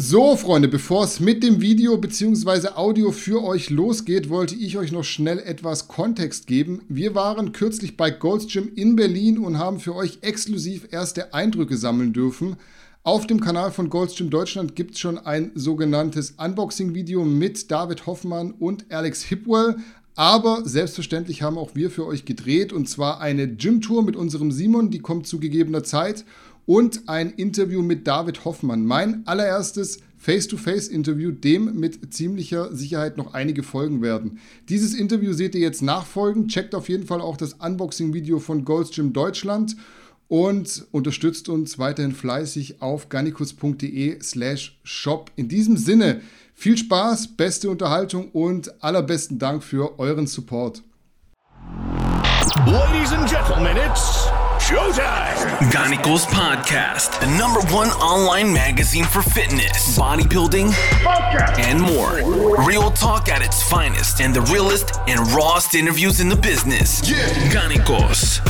So, Freunde, bevor es mit dem Video bzw. Audio für euch losgeht, wollte ich euch noch schnell etwas Kontext geben. Wir waren kürzlich bei Gold's Gym in Berlin und haben für euch exklusiv erste Eindrücke sammeln dürfen. Auf dem Kanal von Gold's Gym Deutschland gibt es schon ein sogenanntes Unboxing-Video mit David Hoffmann und Alex Hipwell. Aber selbstverständlich haben auch wir für euch gedreht und zwar eine Gym-Tour mit unserem Simon, die kommt zu gegebener Zeit und ein Interview mit David Hoffmann. Mein allererstes Face-to-Face-Interview, dem mit ziemlicher Sicherheit noch einige Folgen werden. Dieses Interview seht ihr jetzt nachfolgen. Checkt auf jeden Fall auch das Unboxing-Video von Gold's Gym Deutschland und unterstützt uns weiterhin fleißig auf garnicus.de slash shop. In diesem Sinne, viel Spaß, beste Unterhaltung und allerbesten Dank für euren Support. Ladies and Gentlemen, it's Showtime! Ganicos Podcast, the number one online magazine for fitness, bodybuilding, and more. Real talk at its finest, and the realest and rawest interviews in the business. Yeah. Ganicos.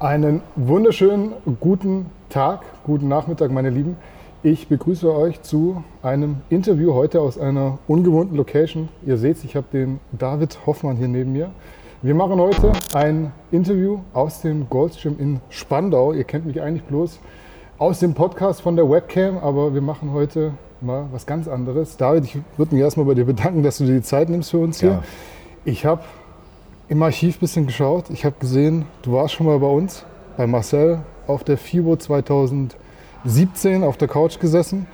Einen wunderschönen guten Tag, guten Nachmittag, meine Lieben. Ich begrüße euch zu einem Interview heute aus einer ungewohnten Location. Ihr seht, ich habe den David Hoffmann hier neben mir. Wir machen heute ein Interview aus dem Gold's Gym in Spandau. Ihr kennt mich eigentlich bloß aus dem Podcast von der Webcam, aber wir machen heute mal was ganz anderes. David, ich würde mich erstmal bei dir bedanken, dass du dir die Zeit nimmst für uns hier. Ja. Ich habe im Archiv ein bisschen geschaut. Ich habe gesehen, du warst schon mal bei uns, bei Marcel, auf der FIBO 2017 auf der Couch gesessen.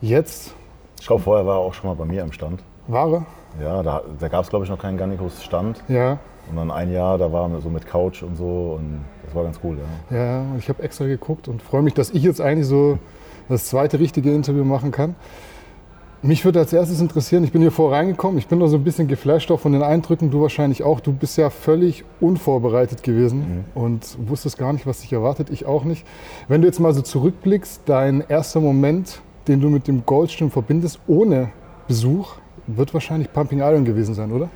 Jetzt Ich glaube, vorher war er auch schon mal bei mir am Stand. war er. Ja, da, da gab es, glaube ich, noch keinen Garnicus Stand. Ja, Und dann ein Jahr, da waren wir so mit Couch und so. Und das war ganz cool, ja. ja, ich habe extra geguckt und freue mich, dass ich jetzt eigentlich so das zweite richtige Interview machen kann. Mich würde als erstes interessieren, ich bin hier vor reingekommen, ich bin da so ein bisschen geflasht auch von den Eindrücken, du wahrscheinlich auch. Du bist ja völlig unvorbereitet gewesen und wusstest gar nicht, was dich erwartet, ich auch nicht. Wenn du jetzt mal so zurückblickst, dein erster Moment, den du mit dem Goldstream verbindest, ohne Besuch, wird wahrscheinlich Pumping Iron gewesen sein, oder?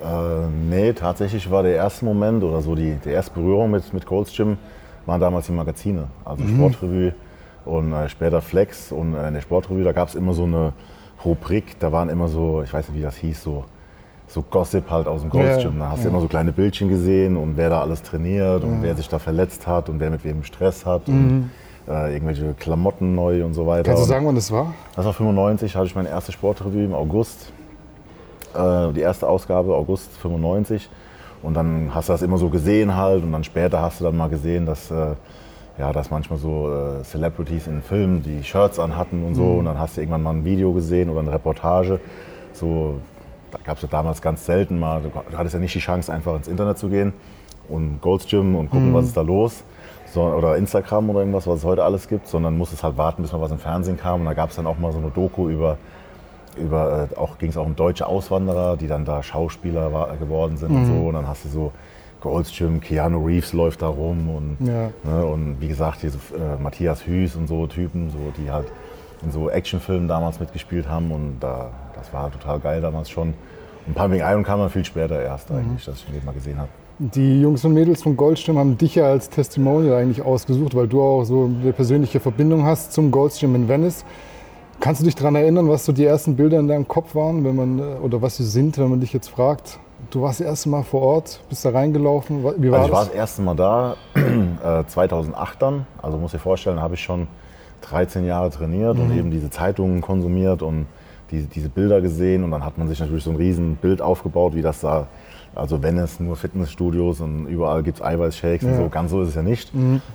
Äh, nee, tatsächlich war der erste Moment oder so die, die erste Berührung mit, mit Gold's Gym waren damals die Magazine. Also Sportrevue und äh, später Flex. Und äh, in der Sportrevue, da gab es immer so eine Rubrik, da waren immer so, ich weiß nicht, wie das hieß, so, so Gossip halt aus dem Ja, Gym. Da hast du immer so kleine Bildchen gesehen und wer da alles trainiert und wer sich da verletzt hat und wer mit wem Stress hat und äh, irgendwelche Klamotten neu und so weiter. Kannst du sagen, wann das war? das war 95, hatte ich meine erste Sportrevue im August. Äh, die erste Ausgabe, August 95. Und dann hast du das immer so gesehen halt. Und dann später hast du dann mal gesehen, dass, äh, ja, dass manchmal so äh, Celebrities in Filmen die Shirts anhatten und so. Und dann hast du irgendwann mal ein Video gesehen oder eine Reportage. So, da gab es ja damals ganz selten mal. Du hattest ja nicht die Chance, einfach ins Internet zu gehen und Gold's Gym und gucken, was ist da los. So, oder Instagram oder irgendwas, was es heute alles gibt, sondern musstest halt warten, bis mal was im Fernsehen kam. Und da gab es dann auch mal so eine Doku über, über äh, auch ging es auch um deutsche Auswanderer, die dann da Schauspieler war, geworden sind und so. Und dann hast du so Gold's Gym, Keanu Reeves läuft da rum und, Ja. ne, und wie gesagt, diese äh, Matthias Hüß und so Typen, so, die halt in so Actionfilmen damals mitgespielt haben. Und da, das war total geil damals schon. Und Pumping Iron kam dann viel später erst eigentlich, dass ich den mal gesehen habe. Die Jungs und Mädels von Goldstream haben dich ja als Testimonial eigentlich ausgesucht, weil du auch so eine persönliche Verbindung hast zum Goldstream in Venice. Kannst du dich daran erinnern, was so die ersten Bilder in deinem Kopf waren, wenn man, äh, oder was sie sind, wenn man dich jetzt fragt? Du warst das erste Mal vor Ort, bist da reingelaufen. Wie war Also ich war das? das erste Mal da, äh, 2008 dann. Also muss dir vorstellen, da habe ich schon 13 Jahre trainiert Mhm. und eben diese Zeitungen konsumiert und die, diese Bilder gesehen. Und dann hat man sich natürlich so ein riesen Bild aufgebaut, wie das da, also wenn es nur Fitnessstudios und überall gibt es Eiweißshakes und Ja. Mhm. so, ganz so ist es ja nicht.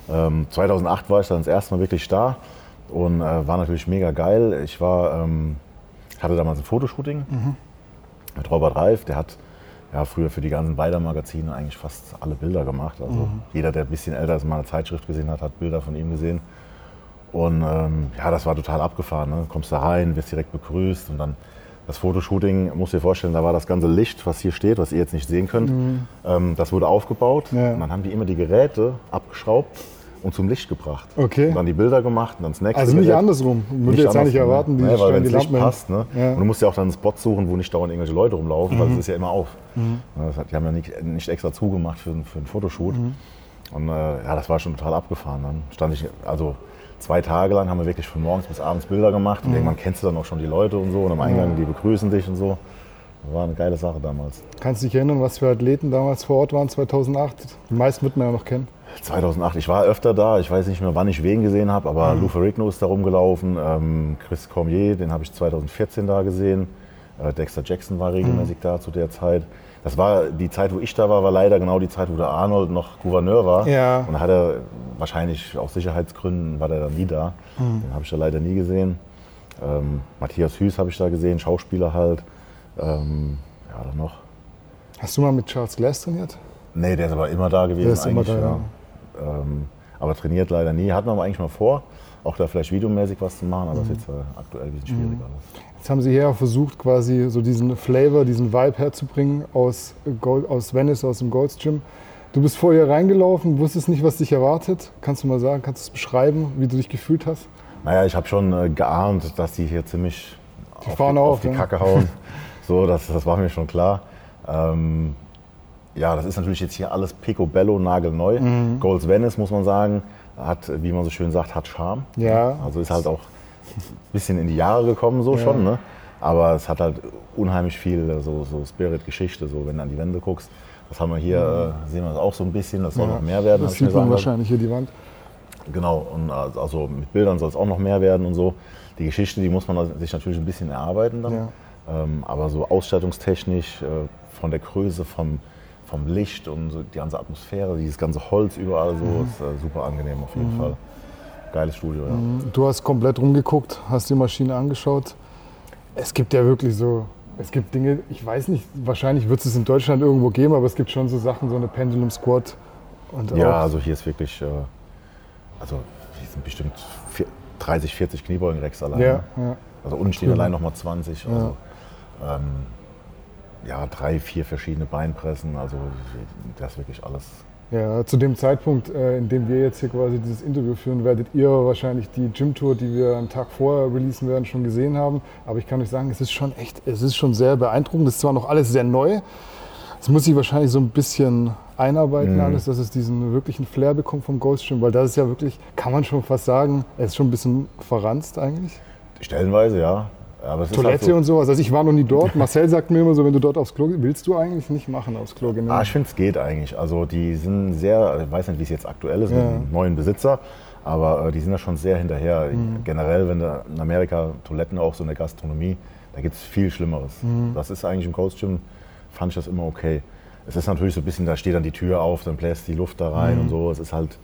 Ähm, 2008 war ich dann das erste Mal wirklich da und äh, war natürlich mega geil. Ich war, ähm, hatte damals ein Fotoshooting Mhm. mit Robert Reif, der hat ja, früher für die ganzen Weider-Magazine eigentlich fast alle Bilder gemacht. Also jeder, der ein bisschen älter ist, mal eine Zeitschrift gesehen hat, hat Bilder von ihm gesehen. Und ähm, ja, das war total abgefahren. Ne? Kommst da rein, wirst direkt begrüßt und dann das Fotoshooting, musst dir vorstellen, da war das ganze Licht, was hier steht, was ihr jetzt nicht sehen könnt, ähm, das wurde aufgebaut. Ja. Und dann haben die immer die Geräte abgeschraubt und zum Licht gebracht. Okay. Und dann die Bilder gemacht und dann das nächste Also nicht Gerät. andersrum. Würde Nicht jetzt andersrum, ne? erwarten, die nee, weil stellen wenn die das Licht Lampen. passt, ne? Ja. Mhm. Und du musst ja auch dann einen Spot suchen, wo nicht dauernd irgendwelche Leute rumlaufen, weil es ist ja immer auf. Ne, Das hat, die haben ja nicht, nicht extra zugemacht für, für ein Fotoshoot. Mhm. Und äh, ja, das war schon total abgefahren. Dann stand ich, also zwei Tage lang haben wir wirklich von morgens bis abends Bilder gemacht. Und Mhm. irgendwann kennst du dann auch schon die Leute und so. Und am Eingang, die begrüßen dich und so. War eine geile Sache damals. Kannst du dich erinnern, was für Athleten damals vor Ort waren 2008? Die meisten wird man ja noch kennen. 2008, ich war öfter da, ich weiß nicht mehr, wann ich wen gesehen habe, aber Lou Ferrigno ist da rumgelaufen, ähm, Chris Cormier, den habe ich 2014 da gesehen, äh, Dexter Jackson war regelmäßig da zu der Zeit. Das war die Zeit, wo ich da war, war leider genau die Zeit, wo der Arnold noch Gouverneur war. Ja. Und hat er wahrscheinlich aus Sicherheitsgründen war der dann nie da. Den habe ich da leider nie gesehen. Ähm, Matthias Hüß habe ich da gesehen, Schauspieler halt. Ähm, ja, dann noch. Hast du mal mit Charles Glass trainiert? Nee, der ist aber immer da gewesen Der ist immer eigentlich. da, ja. Ähm, aber trainiert leider nie. Hatten wir aber eigentlich mal vor, auch da vielleicht videomäßig was zu machen, aber das ist jetzt äh, aktuell ein bisschen schwierig alles. Jetzt haben sie hier versucht, quasi so diesen Flavor, diesen Vibe herzubringen aus, Gold, aus Venice, aus dem Gold's Gym. Du bist vorher reingelaufen, wusstest nicht, was dich erwartet. Kannst du mal sagen, kannst du es beschreiben, wie du dich gefühlt hast? Naja, ich habe schon äh, geahnt, dass die hier ziemlich auf, fahren die, auf, auf die ja. Kacke hauen. so, das, das war mir schon klar. Ähm, ja, das ist natürlich jetzt hier alles picobello, nagelneu. Mhm. Gold's Venice, muss man sagen, hat, wie man so schön sagt, hat Charme. Ja. Also ist halt auch ein bisschen in die Jahre gekommen, so schon. Ne? Aber es hat halt unheimlich viel äh, so, so Spirit-Geschichte, so wenn du an die Wände guckst. Das haben wir hier, äh, sehen wir das auch so ein bisschen, das soll noch mehr werden. Das sieht man wahrscheinlich hier die Wand. Genau, und also also mit Bildern soll es auch noch mehr werden und so. Die Geschichte, die muss man sich natürlich ein bisschen erarbeiten dann. Ja. Ähm, aber so ausstattungstechnisch, äh, von der Größe, vom, vom Licht und die ganze Atmosphäre, dieses ganze Holz überall so, Mhm. ist äh, super angenehm auf jeden Fall. Geiles Studio, ja. Du hast komplett rumgeguckt, hast die Maschine angeschaut. Es gibt ja wirklich so, es gibt Dinge, ich weiß nicht, wahrscheinlich wird es in Deutschland irgendwo geben, aber es gibt schon so Sachen, so eine Pendulum Squat. Und Ja, also hier ist wirklich, äh, also hier sind bestimmt vier, 30, 40 Kniebeugen-Racks allein. ja, ja. Also unten stehen allein nochmal 20. Also, ähm, ja, drei, vier verschiedene Beinpressen. Also das ist wirklich alles. Ja, zu dem Zeitpunkt, äh, in dem wir jetzt hier quasi dieses Interview führen, werdet ihr wahrscheinlich die Gym-Tour, die wir einen Tag vorher releasen werden, schon gesehen haben. Aber ich kann euch sagen, es ist schon echt, es ist schon sehr beeindruckend. Es ist zwar noch alles sehr neu. Es muss sich wahrscheinlich so ein bisschen einarbeiten alles, dass es diesen wirklichen Flair bekommt vom Ghost Gym, weil das ist ja wirklich, kann man schon fast sagen, es ist schon ein bisschen verranzt eigentlich. Stellenweise, ja. Aber Toilette halt so, und sowas. Also ich war noch nie dort. Marcel sagt mir immer so, wenn du dort aufs Klo gehst, willst du eigentlich nicht machen aufs Klo gehen. Ah, ich finde, es geht eigentlich. Also die sind sehr, ich weiß nicht, wie es jetzt aktuell ist mit Ja. dem neuen Besitzer, aber äh, die sind da schon sehr hinterher. Mhm. Generell, wenn du in Amerika Toiletten auch so in der Gastronomie, da gibt es viel Schlimmeres. Mhm. Das ist eigentlich im Coast Gym, fand ich das immer okay. Es ist natürlich so ein bisschen, da steht dann die Tür auf, dann bläst die Luft da rein Mhm. und so. Es ist halt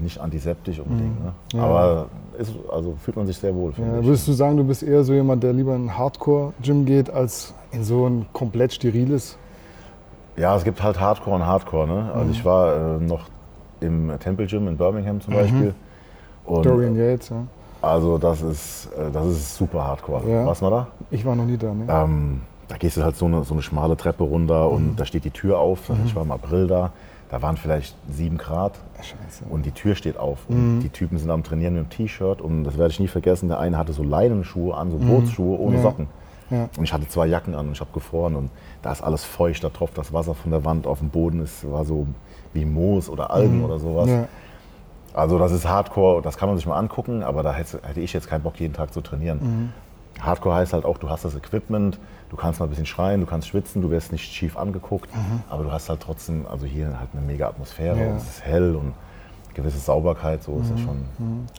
nicht antiseptisch unbedingt. Ne? Aber ist, also fühlt man sich sehr wohl, Ja, würdest du sagen, du bist eher so jemand, der lieber in ein Hardcore-Gym geht, als in so ein komplett steriles? Ja, es gibt halt Hardcore und Hardcore. Ne? Also ich war äh, noch im Temple Gym in Birmingham zum Beispiel. Und Dorian Yates, ja. Also das ist, äh, das ist super Hardcore. Ja. Warst du mal da? Ich war noch nie da, ne? Ähm, da gehst du halt so eine, so eine schmale Treppe runter und da steht die Tür auf. Ich war im April da. Da waren vielleicht sieben Grad Scheiße. und die Tür steht auf. Und die Typen sind am Trainieren mit dem T-Shirt und das werde ich nie vergessen. Der eine hatte so Leinenschuhe an, so Bootsschuhe ohne Ja. Socken. Ja. Und ich hatte zwei Jacken an und ich habe gefroren und da ist alles feucht, da tropft das Wasser von der Wand auf den Boden. Es war so wie Moos oder Algen oder sowas. Ja. Also das ist Hardcore, das kann man sich mal angucken, aber da hätte, hätte ich jetzt keinen Bock, jeden Tag zu trainieren. Mhm. Hardcore heißt halt auch, du hast das Equipment, du kannst mal ein bisschen schreien, du kannst schwitzen, du wirst nicht schief angeguckt, aber du hast halt trotzdem, also hier halt eine mega Atmosphäre, Mhm. Ja. Mhm. und es ist hell und gewisse Sauberkeit, so ist das schon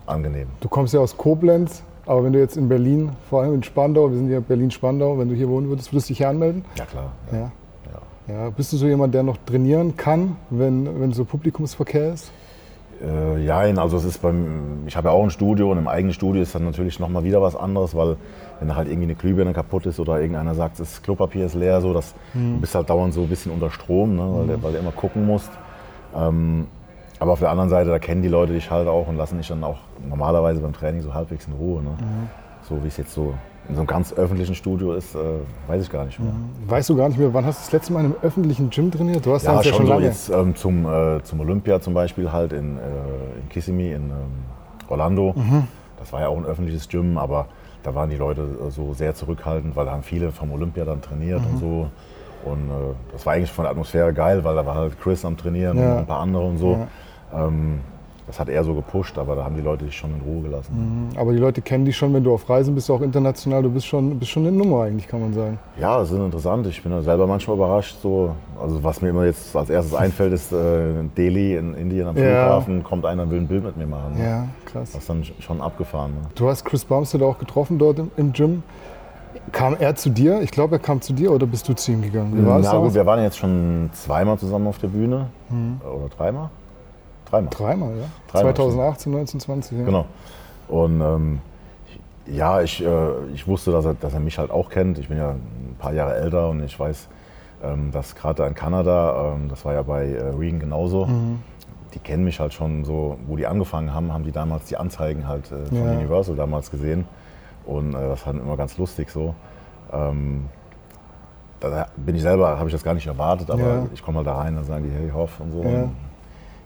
angenehm. Du kommst ja aus Koblenz, aber wenn du jetzt in Berlin, vor allem in Spandau, wir sind ja Berlin-Spandau, wenn du hier wohnen würdest, würdest du dich hier anmelden? Ja klar. Ja. Ja. ja. Bist du so jemand, der noch trainieren kann, wenn, wenn so Publikumsverkehr ist? Äh, ja, also es ist beim, ich habe ja auch ein Studio und im eigenen Studio ist dann natürlich nochmal wieder was anderes, weil wenn da halt irgendwie eine Glühbirne kaputt ist oder irgendeiner sagt, das Klopapier ist leer, so, dass Mhm. du bist halt dauernd so ein bisschen unter Strom, ne, weil, du- weil du immer gucken musst. Ähm, aber auf der anderen Seite, da kennen die Leute dich halt auch und lassen dich dann auch normalerweise beim Training so halbwegs in Ruhe. Ne? Mhm. So wie es jetzt so in so einem ganz öffentlichen Studio ist, äh, weiß ich gar nicht mehr. Weißt du gar nicht mehr, wann hast du das letzte Mal in einem öffentlichen Gym trainiert? Du hast Ja, das ja schon schon so lange. jetzt ähm, zum, äh, zum Olympia zum Beispiel halt in, äh, in Kissimmee in ähm, Orlando. Mhm. Das war ja auch ein öffentliches Gym, aber da waren die Leute äh, so sehr zurückhaltend, weil da haben viele vom Olympia dann trainiert Mhm. und so. Und äh, das war eigentlich von der Atmosphäre geil, weil da war halt Chris am Trainieren Ja. und ein paar andere und so. Ja. Ähm, das hat er so gepusht, aber da haben die Leute dich schon in Ruhe gelassen. Mhm. Aber die Leute kennen dich schon, wenn du auf Reisen bist, auch international. Du bist schon, bist schon eine Nummer eigentlich, kann man sagen. Ja, das ist interessant. Ich bin selber manchmal überrascht. So. Also was mir immer jetzt als erstes einfällt, ist äh, Delhi in Indien am Flughafen. Ja. Kommt einer und will ein Bild mit mir machen. Ne? Ja, krass. Das ist dann schon abgefahren. Ne? Du hast Chris Bumstead auch getroffen dort im, im Gym. Kam er zu dir? Ich glaube, er kam zu dir oder bist du zu ihm gegangen? Wie war Na gut, wir waren jetzt schon zweimal zusammen auf der Bühne. Mhm. Oder dreimal? Dreimal. Dreimal, ja. Dreimal 2018, 19, 20, ja. Genau. Und ähm, ja, ich, äh, ich wusste, dass er, dass er mich halt auch kennt. Ich bin ja ein paar Jahre älter und ich weiß, ähm, dass gerade in Kanada, ähm, das war ja bei äh, Regan genauso, mhm. die kennen mich halt schon so, wo die angefangen haben, haben die damals die Anzeigen halt äh, von ja. Universal damals gesehen. Und äh, das fand ich immer ganz lustig so. Ähm, da bin ich selber, habe ich das gar nicht erwartet, aber ja. ich komme halt da rein, dann sagen die, hey Hoff und so. Ja. Und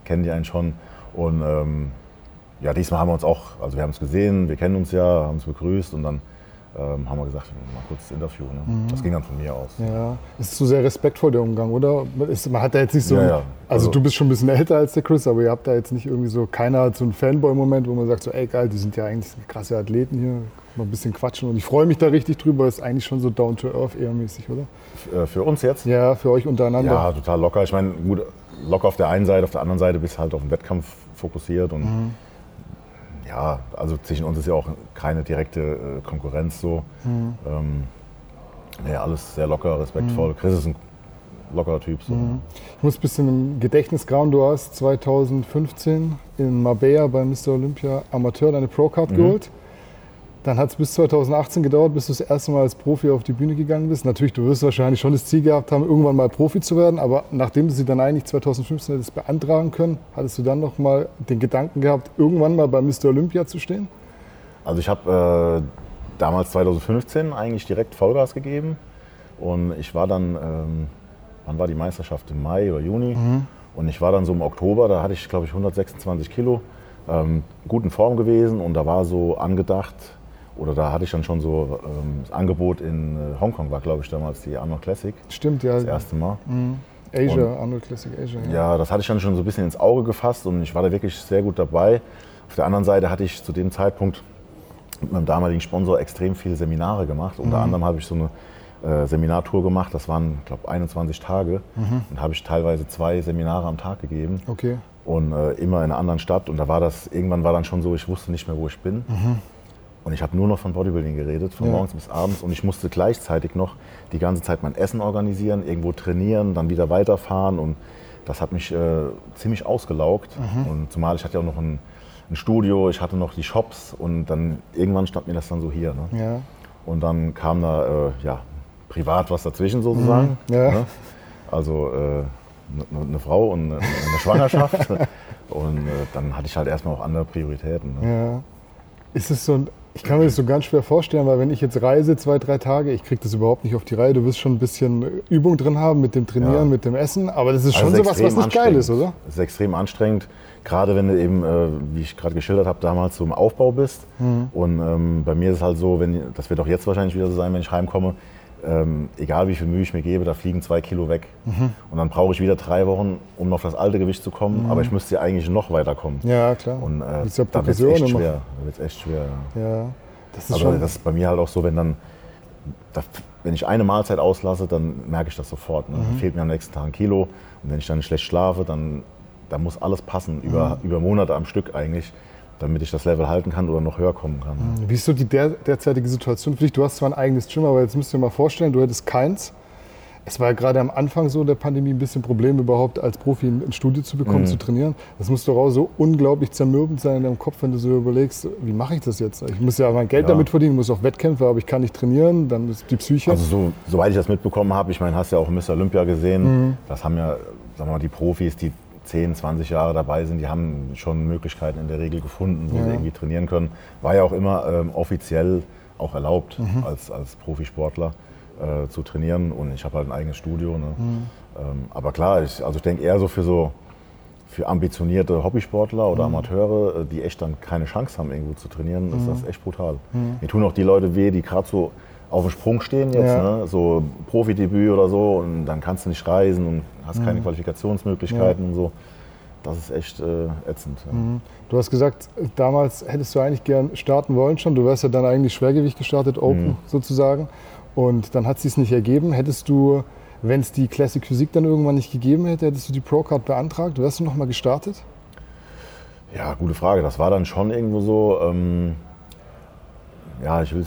kennen die einen schon. Und ähm, ja, diesmal haben wir uns auch, also wir haben uns gesehen, wir kennen uns ja, haben uns begrüßt und dann ähm, haben wir gesagt, mal kurz das Interview. Ne? Mhm. Das ging dann von mir aus. Ja, ist zu sehr respektvoll der Umgang, oder? Ist, man hat da jetzt nicht so, ja, ja. Also, also, du bist schon ein bisschen älter als der Chris, aber ihr habt da jetzt nicht irgendwie so, keiner hat so einen Fanboy-Moment, wo man sagt so, ey geil, die sind ja eigentlich krasse Athleten hier, mal ein bisschen quatschen und ich freue mich da richtig drüber, ist eigentlich schon so down to earth eher mäßig, oder? Äh, für uns jetzt? Ja, für euch untereinander. Ja, total locker. Ich meine, gut, locker auf der einen Seite, auf der anderen Seite bist du halt auf den Wettkampf fokussiert und mhm. ja, also zwischen uns ist ja auch keine direkte äh, Konkurrenz so. Mhm. Ähm, nee, alles sehr locker, respektvoll. Mhm. Chris ist ein lockerer Typ. So. Mhm. Ich muss ein bisschen im Gedächtnis grauen. Du hast 2015 in Marbella bei Mr. Olympia Amateur deine Pro-Card mhm. Dann hat es bis 2018 gedauert, bis du das erste Mal als Profi auf die Bühne gegangen bist. Natürlich, du wirst wahrscheinlich schon das Ziel gehabt haben, irgendwann mal Profi zu werden. Aber nachdem du sie dann eigentlich 2015 hättest beantragen können, hattest du dann noch mal den Gedanken gehabt, irgendwann mal bei Mr. Olympia zu stehen? Also ich habe äh, damals 2015 eigentlich direkt Vollgas gegeben. Und ich war dann, ähm, wann war die Meisterschaft? Im Mai oder Juni. Mhm. Und ich war dann so im Oktober, da hatte ich glaube ich 126 Kilo. Ähm, gut in Form gewesen und da war so angedacht, oder da hatte ich dann schon so ähm, das Angebot in äh, Hongkong, war glaube ich damals die Arnold Classic. Stimmt, ja. Das erste Mal. Mhm. Asia, und, Arnold Classic Asia. Ja. ja, das hatte ich dann schon so ein bisschen ins Auge gefasst und ich war da wirklich sehr gut dabei. Auf der anderen Seite hatte ich zu dem Zeitpunkt mit meinem damaligen Sponsor extrem viele Seminare gemacht. Unter mhm. anderem habe ich so eine äh, Seminartour gemacht. Das waren, glaube 21 Tage. Mhm. Und habe ich teilweise zwei Seminare am Tag gegeben. Okay. Und äh, immer in einer anderen Stadt. Und da war das, irgendwann war dann schon so, ich wusste nicht mehr, wo ich bin. Mhm. Und ich habe nur noch von Bodybuilding geredet, von ja. morgens bis abends. Und ich musste gleichzeitig noch die ganze Zeit mein Essen organisieren, irgendwo trainieren, dann wieder weiterfahren. Und das hat mich äh, ziemlich ausgelaugt. Mhm. Und zumal ich hatte ja auch noch ein, ein, Studio, ich hatte noch die Shops. Und dann irgendwann stand mir das dann so hier. Ne? Ja. Und dann kam da äh, ja, privat was dazwischen sozusagen. Mhm. Ja. Ne? Also äh, eine, eine Frau und eine, eine Schwangerschaft. und äh, dann hatte ich halt erstmal auch andere Prioritäten. Ne? Ist es so ein ich kann mir das so ganz schwer vorstellen, weil wenn ich jetzt reise, zwei, drei Tage, ich kriege das überhaupt nicht auf die Reihe. Du wirst schon ein bisschen Übung drin haben mit dem Trainieren, ja. mit dem Essen, aber das ist also schon sowas, was nicht geil ist, oder? Das ist extrem anstrengend, gerade wenn du eben, äh, wie ich gerade geschildert habe, damals so im Aufbau bist. Mhm. Und ähm, bei mir ist es halt so, wenn, das wird auch jetzt wahrscheinlich wieder so sein, wenn ich heimkomme, ähm, egal wie viel Mühe ich mir gebe, da fliegen zwei Kilo weg. Mhm. Und dann brauche ich wieder drei Wochen, um auf das alte Gewicht zu kommen. Mhm. Aber ich müsste ja eigentlich noch weiterkommen. Ja, klar. Und äh, ja da wird es echt schwer. Da wird's echt schwer. Ja. Das ist, also, schon das ist bei mir halt auch so, wenn dann, da, wenn ich eine Mahlzeit auslasse, dann merke ich das sofort. Ne? Mhm. Dann fehlt mir am nächsten Tag ein Kilo. Und wenn ich dann schlecht schlafe, dann, dann muss alles passen, über, mhm. über Monate am Stück eigentlich damit ich das Level halten kann oder noch höher kommen kann. Mhm. Wie ist so die der, derzeitige Situation für dich? Du hast zwar ein eigenes Gym, aber jetzt müsst ihr dir mal vorstellen, du hättest keins. Es war ja gerade am Anfang so der Pandemie ein bisschen Problem, überhaupt als Profi ein Studio zu bekommen, mhm. zu trainieren. Das muss doch auch so unglaublich zermürbend sein in deinem Kopf, wenn du so überlegst, wie mache ich das jetzt? Ich muss ja mein Geld ja. damit verdienen, muss auch Wettkämpfe, aber ich kann nicht trainieren, dann ist die Psyche. Also so, soweit ich das mitbekommen habe, ich meine, hast ja auch Mr. Olympia gesehen, mhm. das haben ja sagen wir mal, die Profis, die 10, 20 Jahre dabei sind, die haben schon Möglichkeiten in der Regel gefunden, wo ja. sie irgendwie trainieren können. War ja auch immer ähm, offiziell auch erlaubt mhm. als, als Profisportler äh, zu trainieren und ich habe halt ein eigenes Studio. Ne? Mhm. Ähm, aber klar, ich, also ich denke eher so für so für ambitionierte Hobbysportler oder mhm. Amateure, äh, die echt dann keine Chance haben, irgendwo zu trainieren, ist das mhm. echt brutal. Mhm. Mir tun auch die Leute weh, die gerade so auf dem Sprung stehen jetzt, ja. ne? so Profidebüt oder so und dann kannst du nicht reisen und hast keine mhm. Qualifikationsmöglichkeiten ja. und so. das ist echt äh, ätzend. Ja. Mhm. Du hast gesagt, damals hättest du eigentlich gern starten wollen schon. Du wärst ja dann eigentlich Schwergewicht gestartet, Open mhm. sozusagen. Und dann hat es sich nicht ergeben. Hättest du, wenn es die Classic Physik dann irgendwann nicht gegeben hätte, hättest du die Pro-Card beantragt? Wärst du nochmal gestartet? Ja, gute Frage. Das war dann schon irgendwo so. Ähm, ja, ich will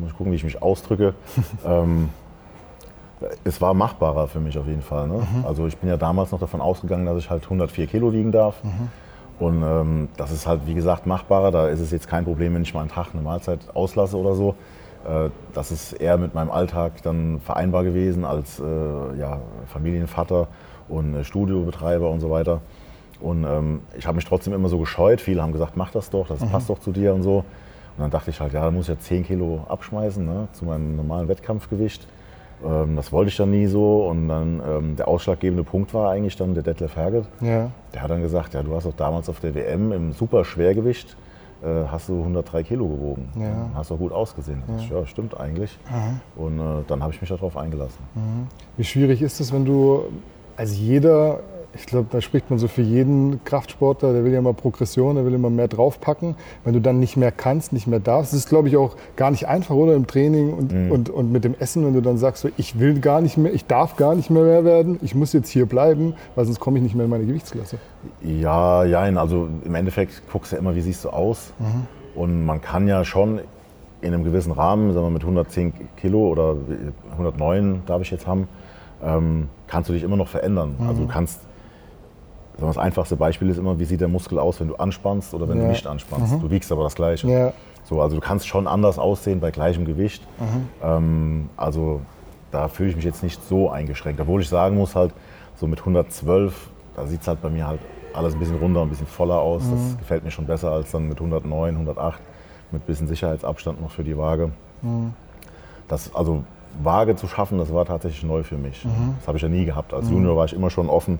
muss gucken, wie ich mich ausdrücke. ähm, es war machbarer für mich auf jeden Fall. Ne? Mhm. Also ich bin ja damals noch davon ausgegangen, dass ich halt 104 Kilo wiegen darf. Mhm. Und ähm, das ist halt, wie gesagt, machbarer. Da ist es jetzt kein Problem, wenn ich mal einen Tag eine Mahlzeit auslasse oder so. Äh, das ist eher mit meinem Alltag dann vereinbar gewesen als äh, ja, Familienvater und äh, Studiobetreiber und so weiter. Und ähm, ich habe mich trotzdem immer so gescheut. Viele haben gesagt, mach das doch, das mhm. passt doch zu dir und so. Und dann dachte ich halt, ja, da muss ich ja 10 Kilo abschmeißen ne, zu meinem normalen Wettkampfgewicht. Ähm, das wollte ich dann nie so. Und dann ähm, der ausschlaggebende Punkt war eigentlich dann der Detlef Herget. Ja. Der hat dann gesagt, ja, du hast doch damals auf der WM im super Schwergewicht äh, hast du 103 Kilo gewogen. Ja. Hast doch gut ausgesehen. Ja. ja stimmt eigentlich. Aha. Und äh, dann habe ich mich darauf eingelassen. Mhm. Wie schwierig ist es, wenn du, also jeder ich glaube, da spricht man so für jeden Kraftsportler, der will ja immer Progression, der will immer mehr draufpacken. Wenn du dann nicht mehr kannst, nicht mehr darfst, das ist, glaube ich, auch gar nicht einfach, oder? Im Training und, mhm. und, und mit dem Essen, wenn du dann sagst, so, ich will gar nicht mehr, ich darf gar nicht mehr mehr werden, ich muss jetzt hier bleiben, weil sonst komme ich nicht mehr in meine Gewichtsklasse. Ja, ja, also im Endeffekt guckst du ja immer, wie siehst du aus. Mhm. Und man kann ja schon in einem gewissen Rahmen, sagen wir mit 110 Kilo oder 109 darf ich jetzt haben, ähm, kannst du dich immer noch verändern. Mhm. Also du kannst das einfachste Beispiel ist immer, wie sieht der Muskel aus, wenn du anspannst oder wenn ja. du nicht anspannst. Mhm. Du wiegst aber das Gleiche. Ja. So, also du kannst schon anders aussehen bei gleichem Gewicht. Mhm. Ähm, also da fühle ich mich jetzt nicht so eingeschränkt. Obwohl ich sagen muss halt, so mit 112, da sieht es halt bei mir halt alles ein bisschen runder, ein bisschen voller aus. Mhm. Das gefällt mir schon besser als dann mit 109, 108 mit ein bisschen Sicherheitsabstand noch für die Waage. Mhm. Das, also Waage zu schaffen, das war tatsächlich neu für mich. Mhm. Das habe ich ja nie gehabt. Als mhm. Junior war ich immer schon offen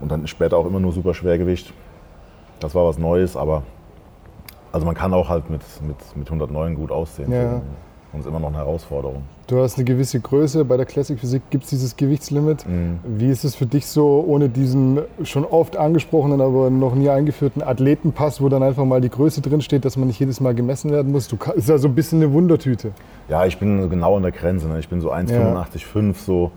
und dann später auch immer nur super Schwergewicht. Das war was Neues, aber also man kann auch halt mit, mit, mit 109 gut aussehen. Ja. Und es ist immer noch eine Herausforderung. Du hast eine gewisse Größe, bei der Classic Physik gibt es dieses Gewichtslimit. Mhm. Wie ist es für dich so, ohne diesen schon oft angesprochenen, aber noch nie eingeführten Athletenpass, wo dann einfach mal die Größe drinsteht, dass man nicht jedes Mal gemessen werden muss? Du ist ja so ein bisschen eine Wundertüte. Ja, ich bin genau an der Grenze. Ne? Ich bin so 1,85,5 ja. so.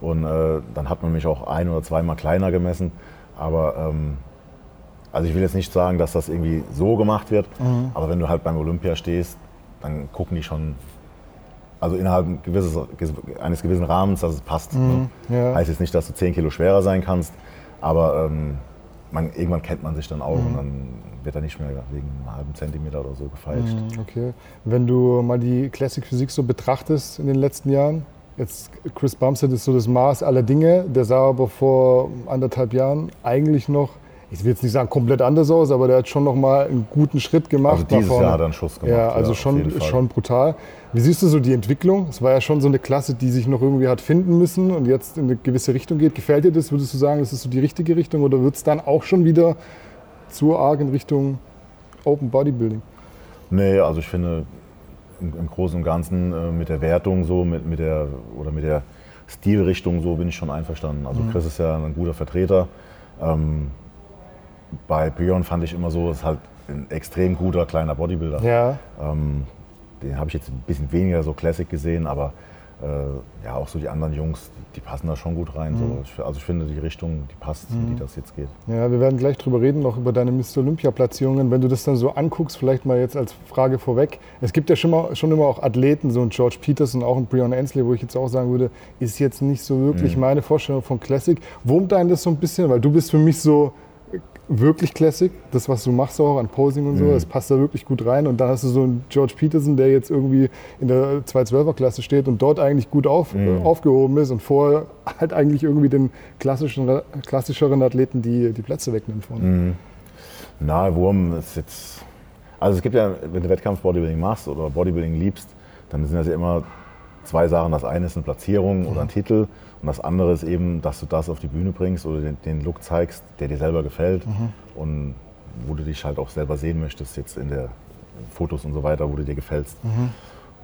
Und äh, dann hat man mich auch ein- oder zweimal kleiner gemessen. Aber ähm, also ich will jetzt nicht sagen, dass das irgendwie so gemacht wird. Mhm. Aber wenn du halt beim Olympia stehst, dann gucken die schon also innerhalb gewisses, eines gewissen Rahmens, dass es passt. Mhm, ne? ja. Heißt jetzt nicht, dass du 10 Kilo schwerer sein kannst, aber ähm, man, irgendwann kennt man sich dann auch mhm. und dann wird er nicht mehr wegen einem halben Zentimeter oder so gefeilscht. Mhm, okay. Wenn du mal die Classic Physik so betrachtest in den letzten Jahren, jetzt Chris Bumstead ist so das Maß aller Dinge, der sah aber vor anderthalb Jahren eigentlich noch ich will jetzt nicht sagen komplett anders aus, aber der hat schon noch mal einen guten Schritt gemacht. Also dieses Jahr hat er einen Schuss gemacht. Ja, also ja, schon, schon brutal. Wie siehst du so die Entwicklung? Es war ja schon so eine Klasse, die sich noch irgendwie hat finden müssen und jetzt in eine gewisse Richtung geht. Gefällt dir das? Würdest du sagen, das ist so die richtige Richtung oder wird es dann auch schon wieder zu arg in Richtung Open Bodybuilding? Nee, also ich finde im, im Großen und Ganzen äh, mit der Wertung so, mit, mit der, oder mit der Stilrichtung so bin ich schon einverstanden. Also mhm. Chris ist ja ein guter Vertreter. Ähm, bei Björn fand ich immer so, ist halt ein extrem guter kleiner Bodybuilder. Ja. Ähm, den habe ich jetzt ein bisschen weniger so Classic gesehen, aber äh, ja, auch so die anderen Jungs, die passen da schon gut rein. Mhm. So. Also ich finde, die Richtung, die passt, mhm. in die das jetzt geht. Ja, wir werden gleich drüber reden, noch über deine Mr. Olympia-Platzierungen. Wenn du das dann so anguckst, vielleicht mal jetzt als Frage vorweg. Es gibt ja schon, mal, schon immer auch Athleten, so ein George Peterson, auch ein Brian Ansley, wo ich jetzt auch sagen würde, ist jetzt nicht so wirklich mhm. meine Vorstellung von Classic. Wurmt einen das so ein bisschen? Weil du bist für mich so wirklich Classic. Das, was du machst auch an Posing und so, mhm. das passt da wirklich gut rein. Und dann hast du so einen George Peterson, der jetzt irgendwie in der 212er-Klasse steht und dort eigentlich gut auf, mhm. äh, aufgehoben ist und vorher halt eigentlich irgendwie den klassischen, klassischeren Athleten die, die Plätze wegnimmt von. Mhm. Na, Wurm ist jetzt. Also es gibt ja, wenn du Wettkampf-Bodybuilding machst oder Bodybuilding liebst, dann sind das ja immer zwei Sachen. Das eine ist eine Platzierung oder ein Titel und das andere ist eben, dass du das auf die Bühne bringst oder den, den Look zeigst, der dir selber gefällt mhm. und wo du dich halt auch selber sehen möchtest, jetzt in der Fotos und so weiter, wo du dir gefällst. Mhm.